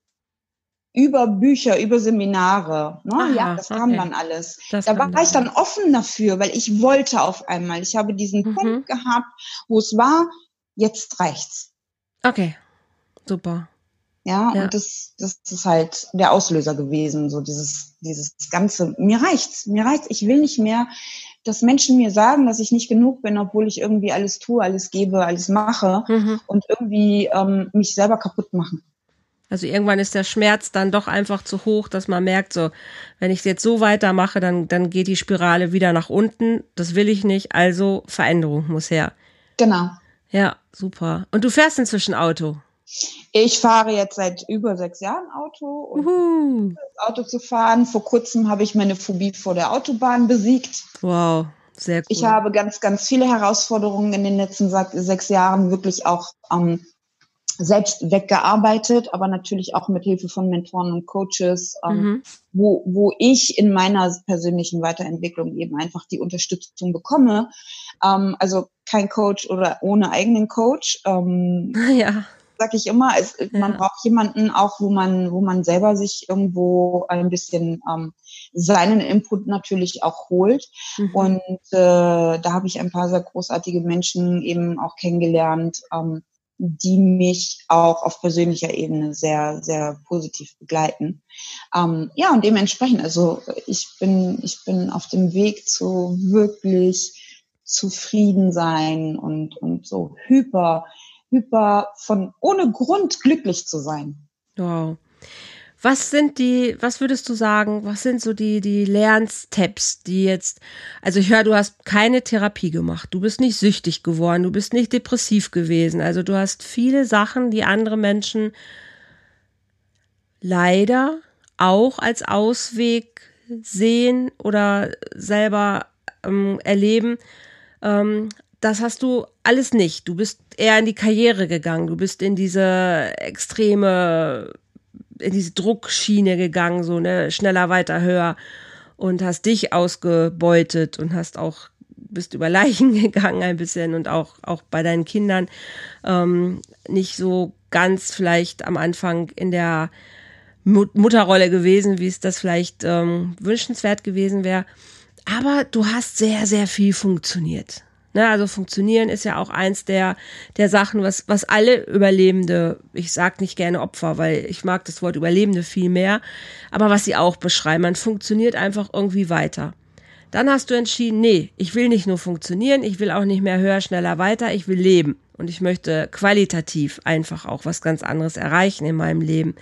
über Bücher, über Seminare, ne? Aha, ja, das kam okay. dann alles. Das da war ich dann offen dafür, weil ich wollte auf einmal. Ich habe diesen mhm. Punkt gehabt, wo es war, jetzt reicht's. Okay, super. Ja, ja, und das, das ist halt der Auslöser gewesen, so dieses, dieses ganze, mir reicht's, mir reicht's, ich will nicht mehr, dass Menschen mir sagen, dass ich nicht genug bin, obwohl ich irgendwie alles tue, alles gebe, alles mache mhm. und irgendwie ähm, mich selber kaputt machen. Also irgendwann ist der Schmerz dann doch einfach zu hoch, dass man merkt, so, wenn ich jetzt so weitermache, dann, dann geht die Spirale wieder nach unten. Das will ich nicht, also Veränderung muss her. Genau. Ja, super. Und du fährst inzwischen Auto? Ich fahre jetzt seit über sechs Jahren Auto und Uhu. Auto zu fahren. Vor kurzem habe ich meine Phobie vor der Autobahn besiegt. Wow, sehr cool. Ich habe ganz, ganz viele Herausforderungen in den letzten sechs Jahren wirklich auch ähm, selbst weggearbeitet, aber natürlich auch mit Hilfe von Mentoren und Coaches, ähm, mhm. wo, wo ich in meiner persönlichen Weiterentwicklung eben einfach die Unterstützung bekomme. Ähm, also kein Coach oder ohne eigenen Coach. Ähm, ja sag ich immer. Es, ja. Man braucht jemanden auch, wo man, wo man selber sich irgendwo ein bisschen ähm, seinen Input natürlich auch holt. Mhm. Und äh, da habe ich ein paar sehr großartige Menschen eben auch kennengelernt, ähm, die mich auch auf persönlicher Ebene sehr, sehr positiv begleiten. Ähm, ja, und dementsprechend, also ich bin, ich bin auf dem Weg zu wirklich zufrieden sein und, und so hyper hyper von ohne Grund glücklich zu sein. Wow. Was sind die, was würdest du sagen, was sind so die, die Lernsteps, die jetzt, also ich höre, du hast keine Therapie gemacht, du bist nicht süchtig geworden, du bist nicht depressiv gewesen, also du hast viele Sachen, die andere Menschen leider auch als Ausweg sehen oder selber ähm, erleben, ähm, das hast du alles nicht. Du bist eher in die Karriere gegangen. Du bist in diese extreme, in diese Druckschiene gegangen, so, ne, schneller, weiter, höher und hast dich ausgebeutet und hast auch, bist über Leichen gegangen ein bisschen und auch, auch bei deinen Kindern ähm, nicht so ganz vielleicht am Anfang in der Mutterrolle gewesen, wie es das vielleicht ähm, wünschenswert gewesen wäre. Aber du hast sehr, sehr viel funktioniert. Ne, also funktionieren ist ja auch eins der, der Sachen, was, was alle Überlebende, ich sag nicht gerne Opfer, weil ich mag das Wort Überlebende viel mehr, aber was sie auch beschreiben, man funktioniert einfach irgendwie weiter. Dann hast du entschieden, nee, ich will nicht nur funktionieren, ich will auch nicht mehr höher, schneller, weiter, ich will leben. Und ich möchte qualitativ einfach auch was ganz anderes erreichen in meinem Leben.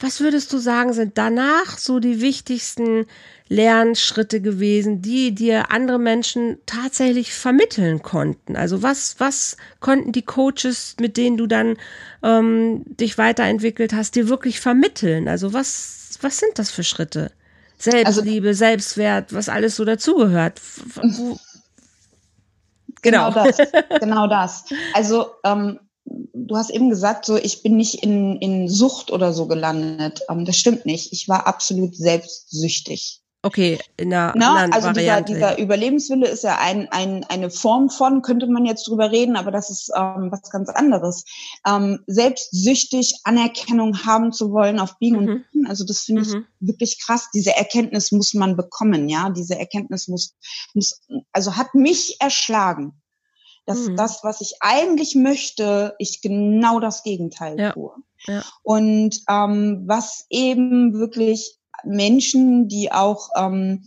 Was würdest du sagen, sind danach so die wichtigsten Lernschritte gewesen, die dir andere Menschen tatsächlich vermitteln konnten? Also was, was konnten die Coaches, mit denen du dann ähm, dich weiterentwickelt hast, dir wirklich vermitteln? Also was, was sind das für Schritte? Selbstliebe, also, Selbstwert, was alles so dazugehört. Genau. genau das. Genau das. Also ähm, du hast eben gesagt, so ich bin nicht in, in Sucht oder so gelandet. Ähm, das stimmt nicht. Ich war absolut selbstsüchtig. Okay, in der Na, anderen also Variante. Dieser, dieser Überlebenswille ist ja ein, ein, eine Form von, könnte man jetzt drüber reden, aber das ist ähm, was ganz anderes. Ähm, selbstsüchtig Anerkennung haben zu wollen auf Biegen mhm. und Biegen, also das finde mhm. ich wirklich krass. Diese Erkenntnis muss man bekommen, ja. Diese Erkenntnis muss, muss also hat mich erschlagen dass mhm. das, was ich eigentlich möchte, ich genau das Gegenteil ja. tue. Ja. Und ähm, was eben wirklich Menschen, die auch ähm,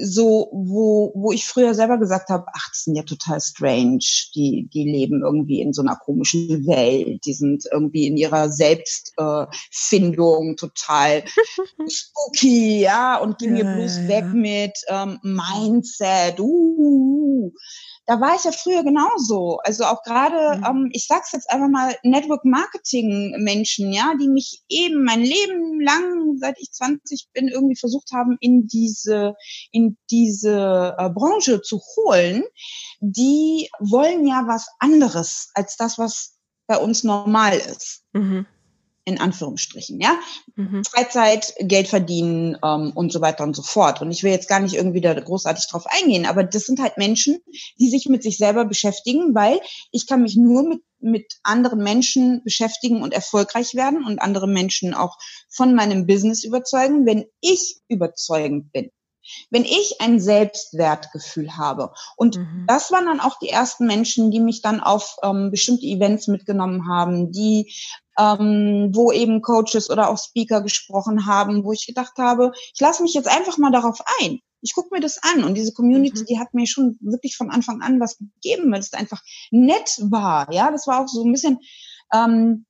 so, wo, wo ich früher selber gesagt habe, ach, das sind ja total strange, die, die leben irgendwie in so einer komischen Welt, die sind irgendwie in ihrer Selbstfindung äh, total spooky, ja, und gehen ja, mir bloß ja, weg mit ähm, Mindset, uh, da war ich ja früher genauso. Also auch gerade, mhm. ähm, ich sag's jetzt einfach mal, Network Marketing Menschen, ja, die mich eben mein Leben lang, seit ich 20 bin, irgendwie versucht haben, in diese, in diese äh, Branche zu holen, die wollen ja was anderes als das, was bei uns normal ist. Mhm in Anführungsstrichen, ja. Mhm. Freizeit, Geld verdienen ähm, und so weiter und so fort. Und ich will jetzt gar nicht irgendwie da großartig drauf eingehen, aber das sind halt Menschen, die sich mit sich selber beschäftigen, weil ich kann mich nur mit mit anderen Menschen beschäftigen und erfolgreich werden und andere Menschen auch von meinem Business überzeugen, wenn ich überzeugend bin wenn ich ein Selbstwertgefühl habe. Und mhm. das waren dann auch die ersten Menschen, die mich dann auf ähm, bestimmte Events mitgenommen haben, die ähm, wo eben Coaches oder auch Speaker gesprochen haben, wo ich gedacht habe, ich lasse mich jetzt einfach mal darauf ein. Ich gucke mir das an und diese Community, mhm. die hat mir schon wirklich von Anfang an was gegeben, weil es einfach nett war. Ja, das war auch so ein bisschen ähm,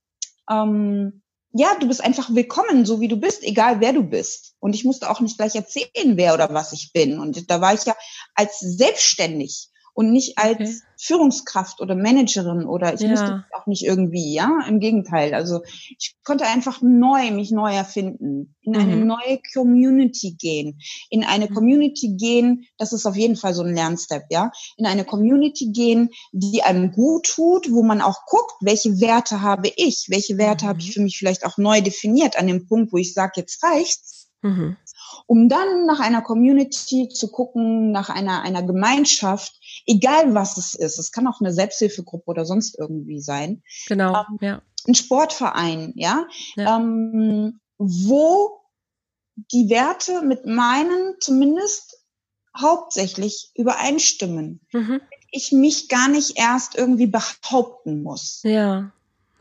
ähm, ja, du bist einfach willkommen, so wie du bist, egal wer du bist. Und ich musste auch nicht gleich erzählen, wer oder was ich bin. Und da war ich ja als selbstständig und nicht als okay. Führungskraft oder Managerin oder ich ja. musste auch nicht irgendwie, ja, im Gegenteil. Also ich konnte einfach neu, mich neu erfinden, in eine mhm. neue Community gehen, in eine mhm. Community gehen, das ist auf jeden Fall so ein Lernstep, ja, in eine Community gehen, die einem gut tut, wo man auch guckt, welche Werte habe ich, welche Werte mhm. habe ich mhm. für mich vielleicht auch neu definiert an dem Punkt, wo ich sage, jetzt reicht's. Mhm um dann nach einer Community zu gucken, nach einer, einer Gemeinschaft, egal was es ist. Es kann auch eine Selbsthilfegruppe oder sonst irgendwie sein. Genau, ähm, ja. Ein Sportverein, ja, ja. Ähm, wo die Werte mit meinen zumindest hauptsächlich übereinstimmen. Mhm. Ich mich gar nicht erst irgendwie behaupten muss. Ja.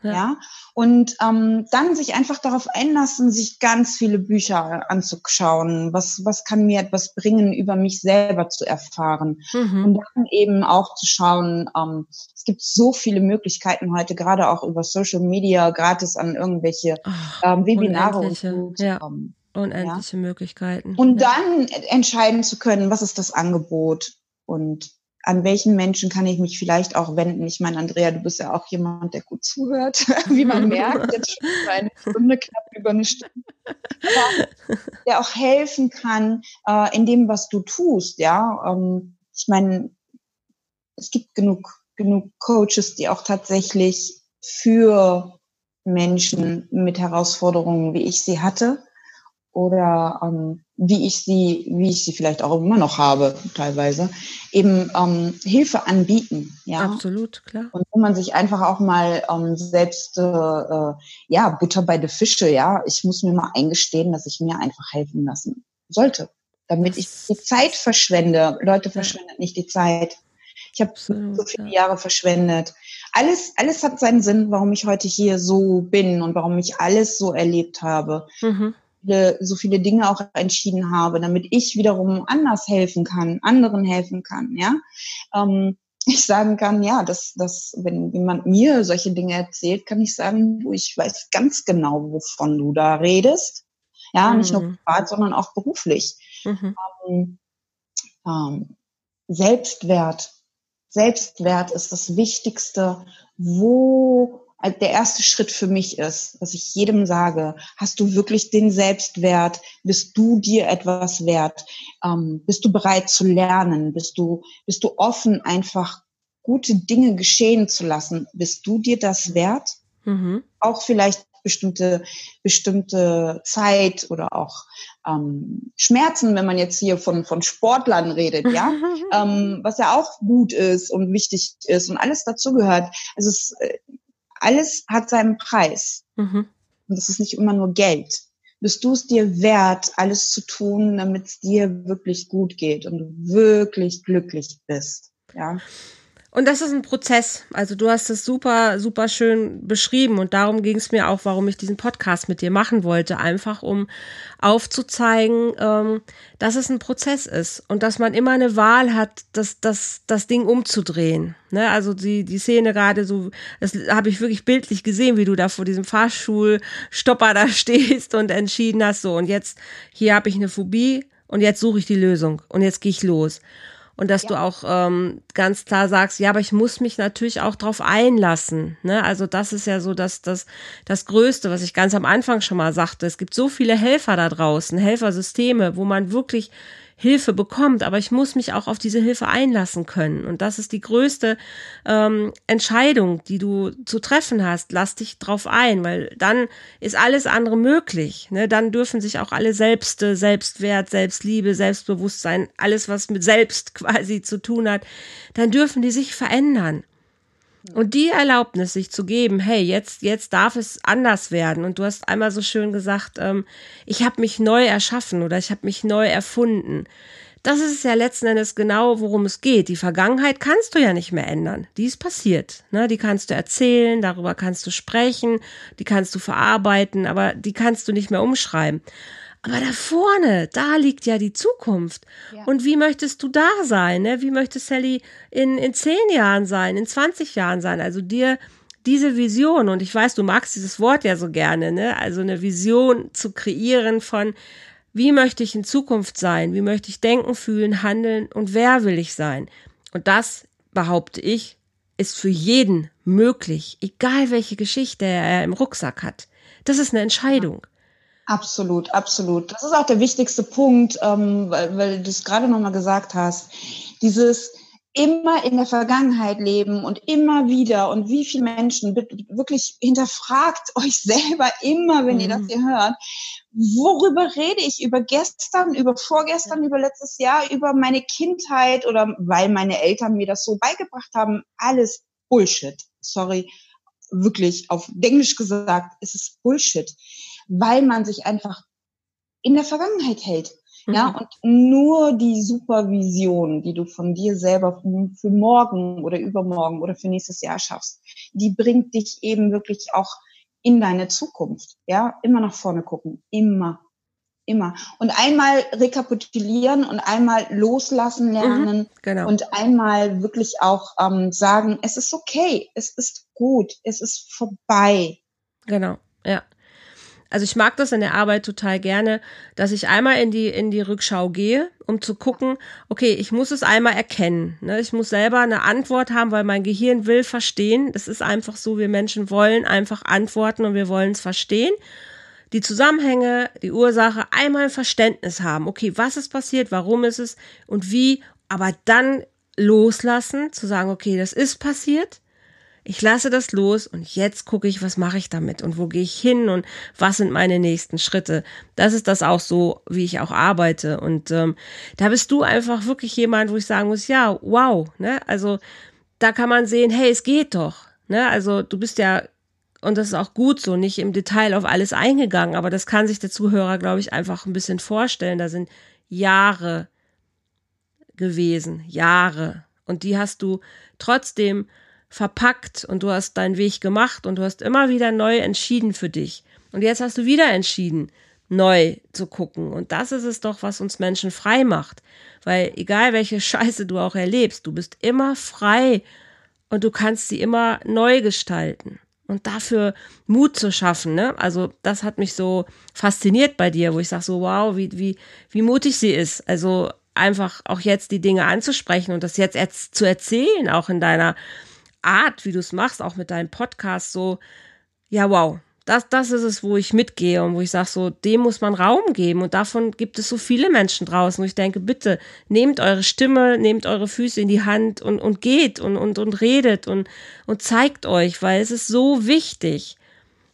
Ja. ja? Und ähm, dann sich einfach darauf einlassen, sich ganz viele Bücher anzuschauen. Was, was kann mir etwas bringen, über mich selber zu erfahren? Mhm. Und dann eben auch zu schauen, ähm, es gibt so viele Möglichkeiten heute, gerade auch über Social Media, gratis an irgendwelche Ach, ähm, Webinare und ja. Ähm, Unendliche ja? Möglichkeiten. Und ja. dann entscheiden zu können, was ist das Angebot und an welchen Menschen kann ich mich vielleicht auch wenden? Ich meine, Andrea, du bist ja auch jemand, der gut zuhört, wie man merkt, jetzt schon eine Stunde, knapp über eine Stunde, der auch helfen kann äh, in dem, was du tust. Ja, ähm, ich meine, es gibt genug genug Coaches, die auch tatsächlich für Menschen mit Herausforderungen, wie ich sie hatte, oder ähm, wie ich sie, wie ich sie vielleicht auch immer noch habe, teilweise, eben ähm, Hilfe anbieten. Ja, absolut, klar. Und wo man sich einfach auch mal ähm, selbst, äh, äh, ja, Butter bei der Fische, ja, ich muss mir mal eingestehen, dass ich mir einfach helfen lassen sollte, damit ich die Zeit verschwende. Leute verschwendet nicht die Zeit. Ich habe so viele ja. Jahre verschwendet. Alles, alles hat seinen Sinn, warum ich heute hier so bin und warum ich alles so erlebt habe. Mhm viele, so viele Dinge auch entschieden habe, damit ich wiederum anders helfen kann, anderen helfen kann, ja. Ähm, ich sagen kann, ja, dass, dass wenn jemand mir solche Dinge erzählt, kann ich sagen, du, ich weiß ganz genau, wovon du da redest. Ja, mhm. nicht nur mhm. privat, sondern auch beruflich. Mhm. Ähm, ähm, Selbstwert. Selbstwert ist das Wichtigste, wo der erste Schritt für mich ist, was ich jedem sage, hast du wirklich den Selbstwert? Bist du dir etwas wert? Ähm, bist du bereit zu lernen? Bist du, bist du offen, einfach gute Dinge geschehen zu lassen? Bist du dir das wert? Mhm. Auch vielleicht bestimmte, bestimmte Zeit oder auch ähm, Schmerzen, wenn man jetzt hier von, von Sportlern redet, ja, ähm, was ja auch gut ist und wichtig ist und alles dazugehört. Also es, äh, alles hat seinen Preis. Mhm. Und das ist nicht immer nur Geld. Bist du es dir wert, alles zu tun, damit es dir wirklich gut geht und du wirklich glücklich bist? Ja. Und das ist ein Prozess. Also du hast es super, super schön beschrieben und darum ging es mir auch, warum ich diesen Podcast mit dir machen wollte. Einfach um aufzuzeigen, ähm, dass es ein Prozess ist und dass man immer eine Wahl hat, das, das, das Ding umzudrehen. Ne? Also die, die Szene gerade so, das habe ich wirklich bildlich gesehen, wie du da vor diesem Fahrschulstopper da stehst und entschieden hast, so und jetzt, hier habe ich eine Phobie und jetzt suche ich die Lösung und jetzt gehe ich los und dass ja. du auch ähm, ganz klar sagst, ja, aber ich muss mich natürlich auch drauf einlassen. Ne? Also das ist ja so das, das, das Größte, was ich ganz am Anfang schon mal sagte. Es gibt so viele Helfer da draußen, Helfersysteme, wo man wirklich Hilfe bekommt, aber ich muss mich auch auf diese Hilfe einlassen können. Und das ist die größte ähm, Entscheidung, die du zu treffen hast. Lass dich drauf ein, weil dann ist alles andere möglich. Ne? Dann dürfen sich auch alle Selbste, Selbstwert, Selbstliebe, Selbstbewusstsein, alles, was mit Selbst quasi zu tun hat, dann dürfen die sich verändern. Und die Erlaubnis, sich zu geben, hey, jetzt, jetzt darf es anders werden. Und du hast einmal so schön gesagt, ähm, ich habe mich neu erschaffen oder ich habe mich neu erfunden. Das ist ja letzten Endes genau, worum es geht. Die Vergangenheit kannst du ja nicht mehr ändern. Die ist passiert. Ne? Die kannst du erzählen, darüber kannst du sprechen, die kannst du verarbeiten, aber die kannst du nicht mehr umschreiben. Aber da vorne, da liegt ja die Zukunft. Ja. Und wie möchtest du da sein? Ne? Wie möchte Sally in, in zehn Jahren sein, in 20 Jahren sein? Also dir diese Vision, und ich weiß, du magst dieses Wort ja so gerne, ne? Also eine Vision zu kreieren von, wie möchte ich in Zukunft sein? Wie möchte ich denken, fühlen, handeln und wer will ich sein? Und das, behaupte ich, ist für jeden möglich, egal welche Geschichte er im Rucksack hat. Das ist eine Entscheidung. Absolut, absolut. Das ist auch der wichtigste Punkt, ähm, weil, weil du es gerade nochmal gesagt hast. Dieses immer in der Vergangenheit leben und immer wieder und wie viele Menschen wirklich hinterfragt euch selber immer, wenn mhm. ihr das mhm. hier hört. Worüber rede ich? Über gestern, über vorgestern, über letztes Jahr, über meine Kindheit oder weil meine Eltern mir das so beigebracht haben? Alles Bullshit. Sorry, wirklich auf Englisch gesagt, ist es Bullshit weil man sich einfach in der Vergangenheit hält. Mhm. Ja, und nur die Supervision, die du von dir selber für morgen oder übermorgen oder für nächstes Jahr schaffst, die bringt dich eben wirklich auch in deine Zukunft. Ja, immer nach vorne gucken. Immer. Immer. Und einmal rekapitulieren und einmal loslassen mhm, lernen mhm, genau. und einmal wirklich auch ähm, sagen, es ist okay, es ist gut, es ist vorbei. Genau, ja. Also ich mag das in der Arbeit total gerne, dass ich einmal in die, in die Rückschau gehe, um zu gucken, okay, ich muss es einmal erkennen. Ne? Ich muss selber eine Antwort haben, weil mein Gehirn will verstehen. Das ist einfach so, wir Menschen wollen einfach antworten und wir wollen es verstehen. Die Zusammenhänge, die Ursache, einmal ein Verständnis haben. Okay, was ist passiert, warum ist es und wie, aber dann loslassen, zu sagen, okay, das ist passiert ich lasse das los und jetzt gucke ich, was mache ich damit und wo gehe ich hin und was sind meine nächsten Schritte. Das ist das auch so, wie ich auch arbeite. Und ähm, da bist du einfach wirklich jemand, wo ich sagen muss, ja, wow, ne? Also da kann man sehen, hey, es geht doch. Ne? Also du bist ja, und das ist auch gut so, nicht im Detail auf alles eingegangen, aber das kann sich der Zuhörer, glaube ich, einfach ein bisschen vorstellen. Da sind Jahre gewesen, Jahre. Und die hast du trotzdem verpackt und du hast deinen Weg gemacht und du hast immer wieder neu entschieden für dich. Und jetzt hast du wieder entschieden, neu zu gucken. Und das ist es doch, was uns Menschen frei macht. Weil egal welche Scheiße du auch erlebst, du bist immer frei und du kannst sie immer neu gestalten. Und dafür Mut zu schaffen, ne? Also, das hat mich so fasziniert bei dir, wo ich sage so, wow, wie, wie, wie mutig sie ist. Also, einfach auch jetzt die Dinge anzusprechen und das jetzt zu erzählen, auch in deiner Art, wie du es machst, auch mit deinem Podcast, so, ja, wow, das, das ist es, wo ich mitgehe und wo ich sage, so, dem muss man Raum geben. Und davon gibt es so viele Menschen draußen, wo ich denke, bitte nehmt eure Stimme, nehmt eure Füße in die Hand und, und geht und, und, und redet und, und zeigt euch, weil es ist so wichtig.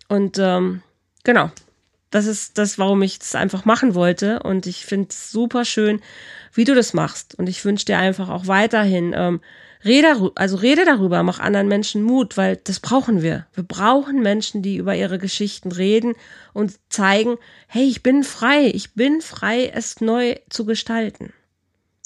Und ähm, genau, das ist das, warum ich das einfach machen wollte. Und ich finde es super schön, wie du das machst. Und ich wünsche dir einfach auch weiterhin, ähm, rede, also rede darüber, mach anderen Menschen Mut, weil das brauchen wir. Wir brauchen Menschen, die über ihre Geschichten reden und zeigen, hey, ich bin frei, ich bin frei, es neu zu gestalten.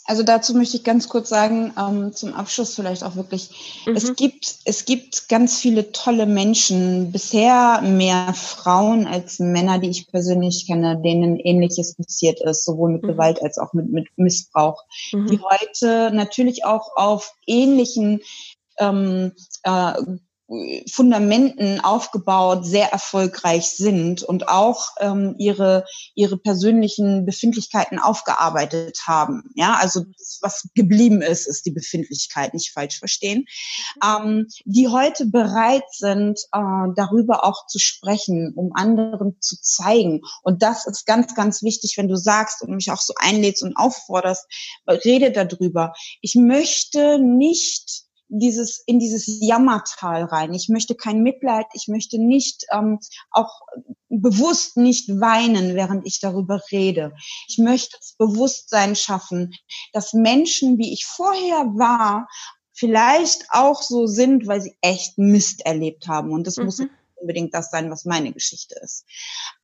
Also dazu möchte ich ganz kurz sagen, ähm, zum Abschluss vielleicht auch wirklich, mhm. es gibt, es gibt ganz viele tolle Menschen, bisher mehr Frauen als Männer, die ich persönlich kenne, denen ähnliches passiert ist, sowohl mit mhm. Gewalt als auch mit, mit Missbrauch, mhm. die heute natürlich auch auf ähnlichen ähm, äh, Fundamenten aufgebaut, sehr erfolgreich sind und auch ähm, ihre ihre persönlichen Befindlichkeiten aufgearbeitet haben. Ja, also das, was geblieben ist, ist die Befindlichkeit, nicht falsch verstehen. Ähm, die heute bereit sind, äh, darüber auch zu sprechen, um anderen zu zeigen. Und das ist ganz, ganz wichtig, wenn du sagst und mich auch so einlädst und aufforderst, rede darüber. Ich möchte nicht dieses in dieses Jammertal rein. Ich möchte kein Mitleid, ich möchte nicht ähm, auch bewusst nicht weinen, während ich darüber rede. Ich möchte das Bewusstsein schaffen, dass Menschen, wie ich vorher war, vielleicht auch so sind, weil sie echt Mist erlebt haben. Und das mhm. muss unbedingt das sein, was meine Geschichte ist.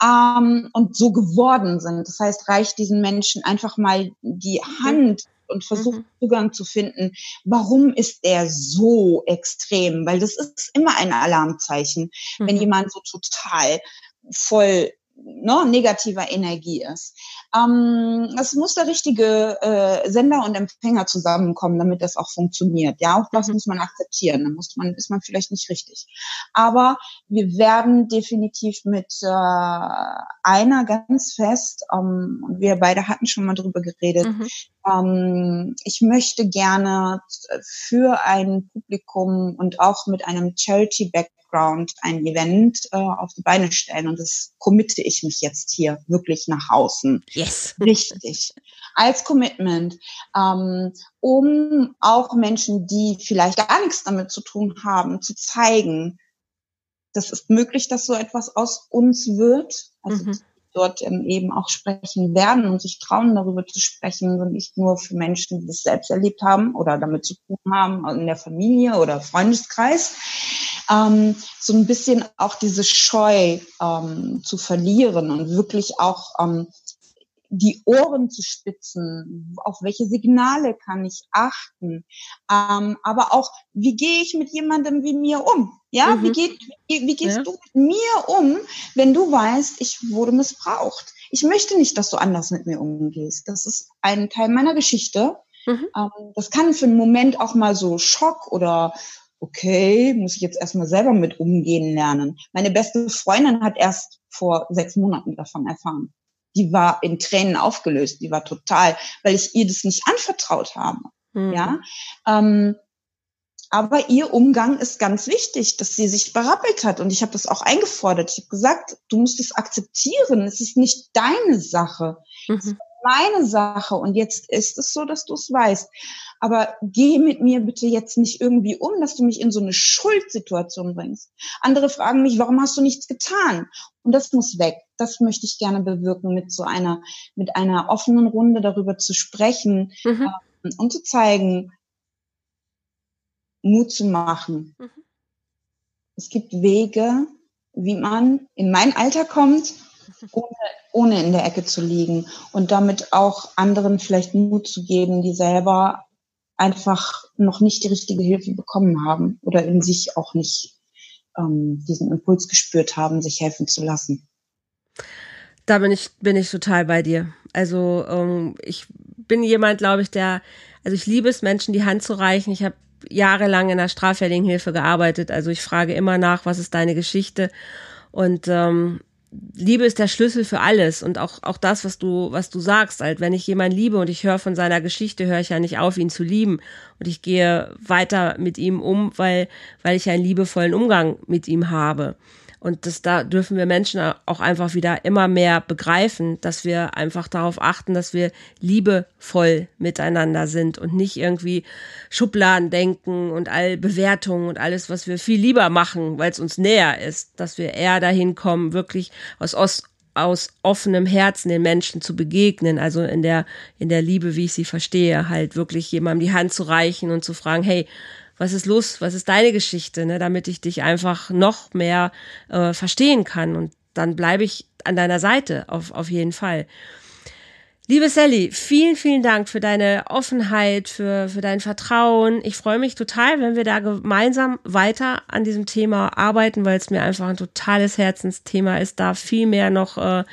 Ähm, und so geworden sind. Das heißt, reicht diesen Menschen einfach mal die mhm. Und versucht mhm. Zugang zu finden, warum ist der so extrem? Weil das ist immer ein Alarmzeichen, mhm. wenn jemand so total voll ne, negativer Energie ist. Ähm, es muss der richtige äh, Sender und Empfänger zusammenkommen, damit das auch funktioniert. Ja, auch das mhm. muss man akzeptieren. Da muss man, ist man vielleicht nicht richtig. Aber wir werden definitiv mit äh, einer ganz fest, ähm, und wir beide hatten schon mal drüber geredet, mhm. ähm, ich möchte gerne für ein Publikum und auch mit einem Charity-Back Background ein Event äh, auf die Beine stellen. Und das committe ich mich jetzt hier wirklich nach außen. Yes. Richtig. Als Commitment, ähm, um auch Menschen, die vielleicht gar nichts damit zu tun haben, zu zeigen, das ist möglich, dass so etwas aus uns wird. Also mhm dort ähm, eben auch sprechen werden und sich trauen, darüber zu sprechen und nicht nur für Menschen, die das selbst erlebt haben oder damit zu tun haben in der Familie oder Freundeskreis. Ähm, so ein bisschen auch diese Scheu ähm, zu verlieren und wirklich auch ähm, die Ohren zu spitzen, auf welche Signale kann ich achten, ähm, aber auch, wie gehe ich mit jemandem wie mir um? Ja, mhm. wie, geht, wie, wie gehst ja. du mit mir um, wenn du weißt, ich wurde missbraucht? Ich möchte nicht, dass du anders mit mir umgehst. Das ist ein Teil meiner Geschichte. Mhm. Ähm, das kann für einen Moment auch mal so Schock oder okay, muss ich jetzt erstmal selber mit umgehen lernen. Meine beste Freundin hat erst vor sechs Monaten davon erfahren die war in Tränen aufgelöst, die war total, weil ich ihr das nicht anvertraut habe. Mhm. Ja. Ähm, aber ihr Umgang ist ganz wichtig, dass sie sich berappelt hat. Und ich habe das auch eingefordert. Ich habe gesagt, du musst es akzeptieren. Es ist nicht deine Sache. Mhm. Meine Sache. Und jetzt ist es so, dass du es weißt. Aber geh mit mir bitte jetzt nicht irgendwie um, dass du mich in so eine Schuldsituation bringst. Andere fragen mich, warum hast du nichts getan? Und das muss weg. Das möchte ich gerne bewirken, mit so einer, mit einer offenen Runde darüber zu sprechen mhm. äh, und zu zeigen, Mut zu machen. Mhm. Es gibt Wege, wie man in mein Alter kommt, ohne, ohne in der Ecke zu liegen und damit auch anderen vielleicht Mut zu geben, die selber einfach noch nicht die richtige Hilfe bekommen haben oder in sich auch nicht ähm, diesen Impuls gespürt haben, sich helfen zu lassen. Da bin ich, bin ich total bei dir. Also ähm, ich bin jemand, glaube ich, der, also ich liebe es, Menschen die Hand zu reichen. Ich habe jahrelang in der straffälligen Hilfe gearbeitet. Also ich frage immer nach, was ist deine Geschichte? Und ähm, Liebe ist der Schlüssel für alles und auch, auch das, was du, was du sagst, halt, wenn ich jemanden liebe und ich höre von seiner Geschichte, höre ich ja nicht auf, ihn zu lieben und ich gehe weiter mit ihm um, weil, weil ich einen liebevollen Umgang mit ihm habe. Und das, da dürfen wir Menschen auch einfach wieder immer mehr begreifen, dass wir einfach darauf achten, dass wir liebevoll miteinander sind und nicht irgendwie Schubladen denken und all Bewertungen und alles, was wir viel lieber machen, weil es uns näher ist, dass wir eher dahin kommen, wirklich aus Ost aus offenem Herzen den Menschen zu begegnen, also in der, in der Liebe, wie ich sie verstehe, halt wirklich jemandem die Hand zu reichen und zu fragen, hey, was ist los, was ist deine Geschichte, ne, damit ich dich einfach noch mehr äh, verstehen kann. Und dann bleibe ich an deiner Seite, auf, auf jeden Fall. Liebe Sally, vielen, vielen Dank für deine Offenheit, für, für dein Vertrauen. Ich freue mich total, wenn wir da gemeinsam weiter an diesem Thema arbeiten, weil es mir einfach ein totales Herzensthema ist, da viel mehr noch äh,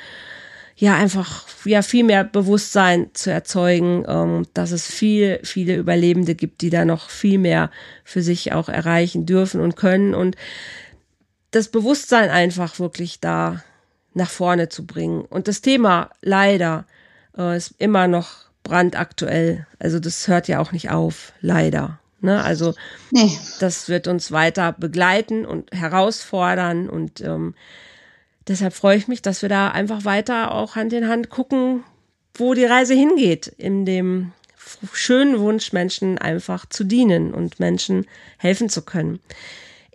ja einfach ja viel mehr Bewusstsein zu erzeugen, ähm, dass es viel viele Überlebende gibt, die da noch viel mehr für sich auch erreichen dürfen und können und das Bewusstsein einfach wirklich da nach vorne zu bringen. Und das Thema leider äh, ist immer noch brandaktuell. Also das hört ja auch nicht auf, leider. Ne? Also nee. das wird uns weiter begleiten und herausfordern und ähm, deshalb freue ich mich, dass wir da einfach weiter auch Hand in Hand gucken, wo die Reise hingeht, in dem schönen Wunsch, Menschen einfach zu dienen und Menschen helfen zu können.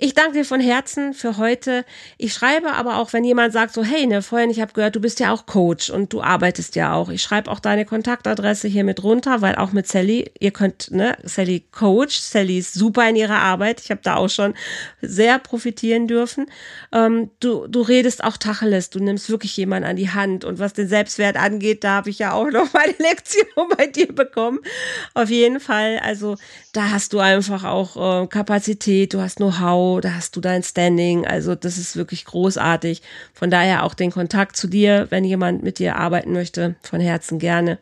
Ich danke dir von Herzen für heute. Ich schreibe aber auch, wenn jemand sagt so, hey, ne, vorhin, ich habe gehört, du bist ja auch Coach und du arbeitest ja auch. Ich schreibe auch deine Kontaktadresse hier mit runter, weil auch mit Sally, ihr könnt, ne, Sally Coach, Sally ist super in ihrer Arbeit. Ich habe da auch schon sehr profitieren dürfen. Ähm, du, du redest auch Tacheles, du nimmst wirklich jemanden an die Hand und was den Selbstwert angeht, da habe ich ja auch noch meine Lektion bei dir bekommen. Auf jeden Fall, also da hast du einfach auch äh, Kapazität, du hast Know-how, da hast du dein Standing. Also das ist wirklich großartig. Von daher auch den Kontakt zu dir, wenn jemand mit dir arbeiten möchte, von Herzen gerne.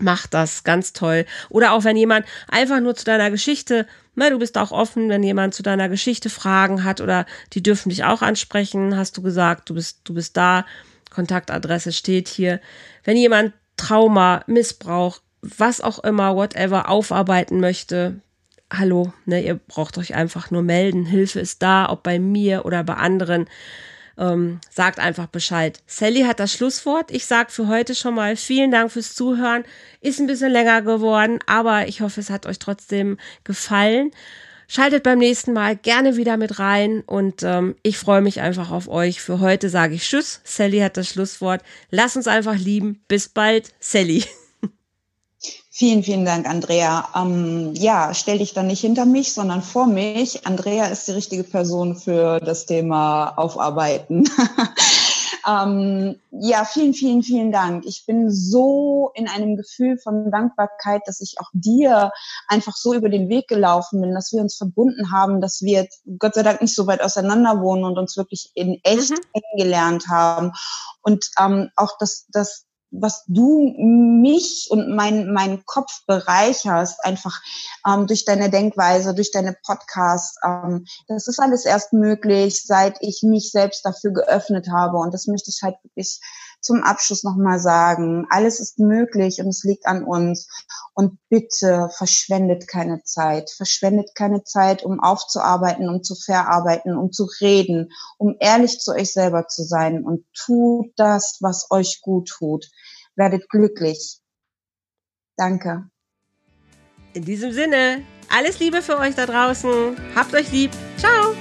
Mach das, ganz toll. Oder auch wenn jemand einfach nur zu deiner Geschichte, ne, du bist auch offen, wenn jemand zu deiner Geschichte Fragen hat oder die dürfen dich auch ansprechen, hast du gesagt, du bist, du bist da. Kontaktadresse steht hier. Wenn jemand Trauma, Missbrauch, was auch immer, whatever, aufarbeiten möchte, hallo, ne, ihr braucht euch einfach nur melden. Hilfe ist da, ob bei mir oder bei anderen. Ähm, sagt einfach Bescheid. Sally hat das Schlusswort. Ich sage für heute schon mal vielen Dank fürs Zuhören. Ist ein bisschen länger geworden, aber ich hoffe, es hat euch trotzdem gefallen. Schaltet beim nächsten Mal gerne wieder mit rein und ähm, ich freue mich einfach auf euch. Für heute sage ich Tschüss. Sally hat das Schlusswort. Lass uns einfach lieben. Bis bald, Sally. Vielen, vielen Dank, Andrea. Ähm, ja, stell dich dann nicht hinter mich, sondern vor mich. Andrea ist die richtige Person für das Thema Aufarbeiten. ähm, ja, vielen, vielen, vielen Dank. Ich bin so in einem Gefühl von Dankbarkeit, dass ich auch dir einfach so über den Weg gelaufen bin, dass wir uns verbunden haben, dass wir Gott sei Dank nicht so weit auseinander wohnen und uns wirklich in echt mhm. kennengelernt haben. Und ähm, auch, dass, dass was du mich und mein, mein Kopf bereicherst, einfach ähm, durch deine Denkweise, durch deine Podcasts. Ähm, das ist alles erst möglich, seit ich mich selbst dafür geöffnet habe. Und das möchte ich halt wirklich zum Abschluss nochmal sagen. Alles ist möglich und es liegt an uns. Und bitte verschwendet keine Zeit. Verschwendet keine Zeit, um aufzuarbeiten, um zu verarbeiten, um zu reden, um ehrlich zu euch selber zu sein und tut das, was euch gut tut werdet glücklich. Danke. In diesem Sinne, alles Liebe für euch da draußen. Habt euch lieb. Ciao.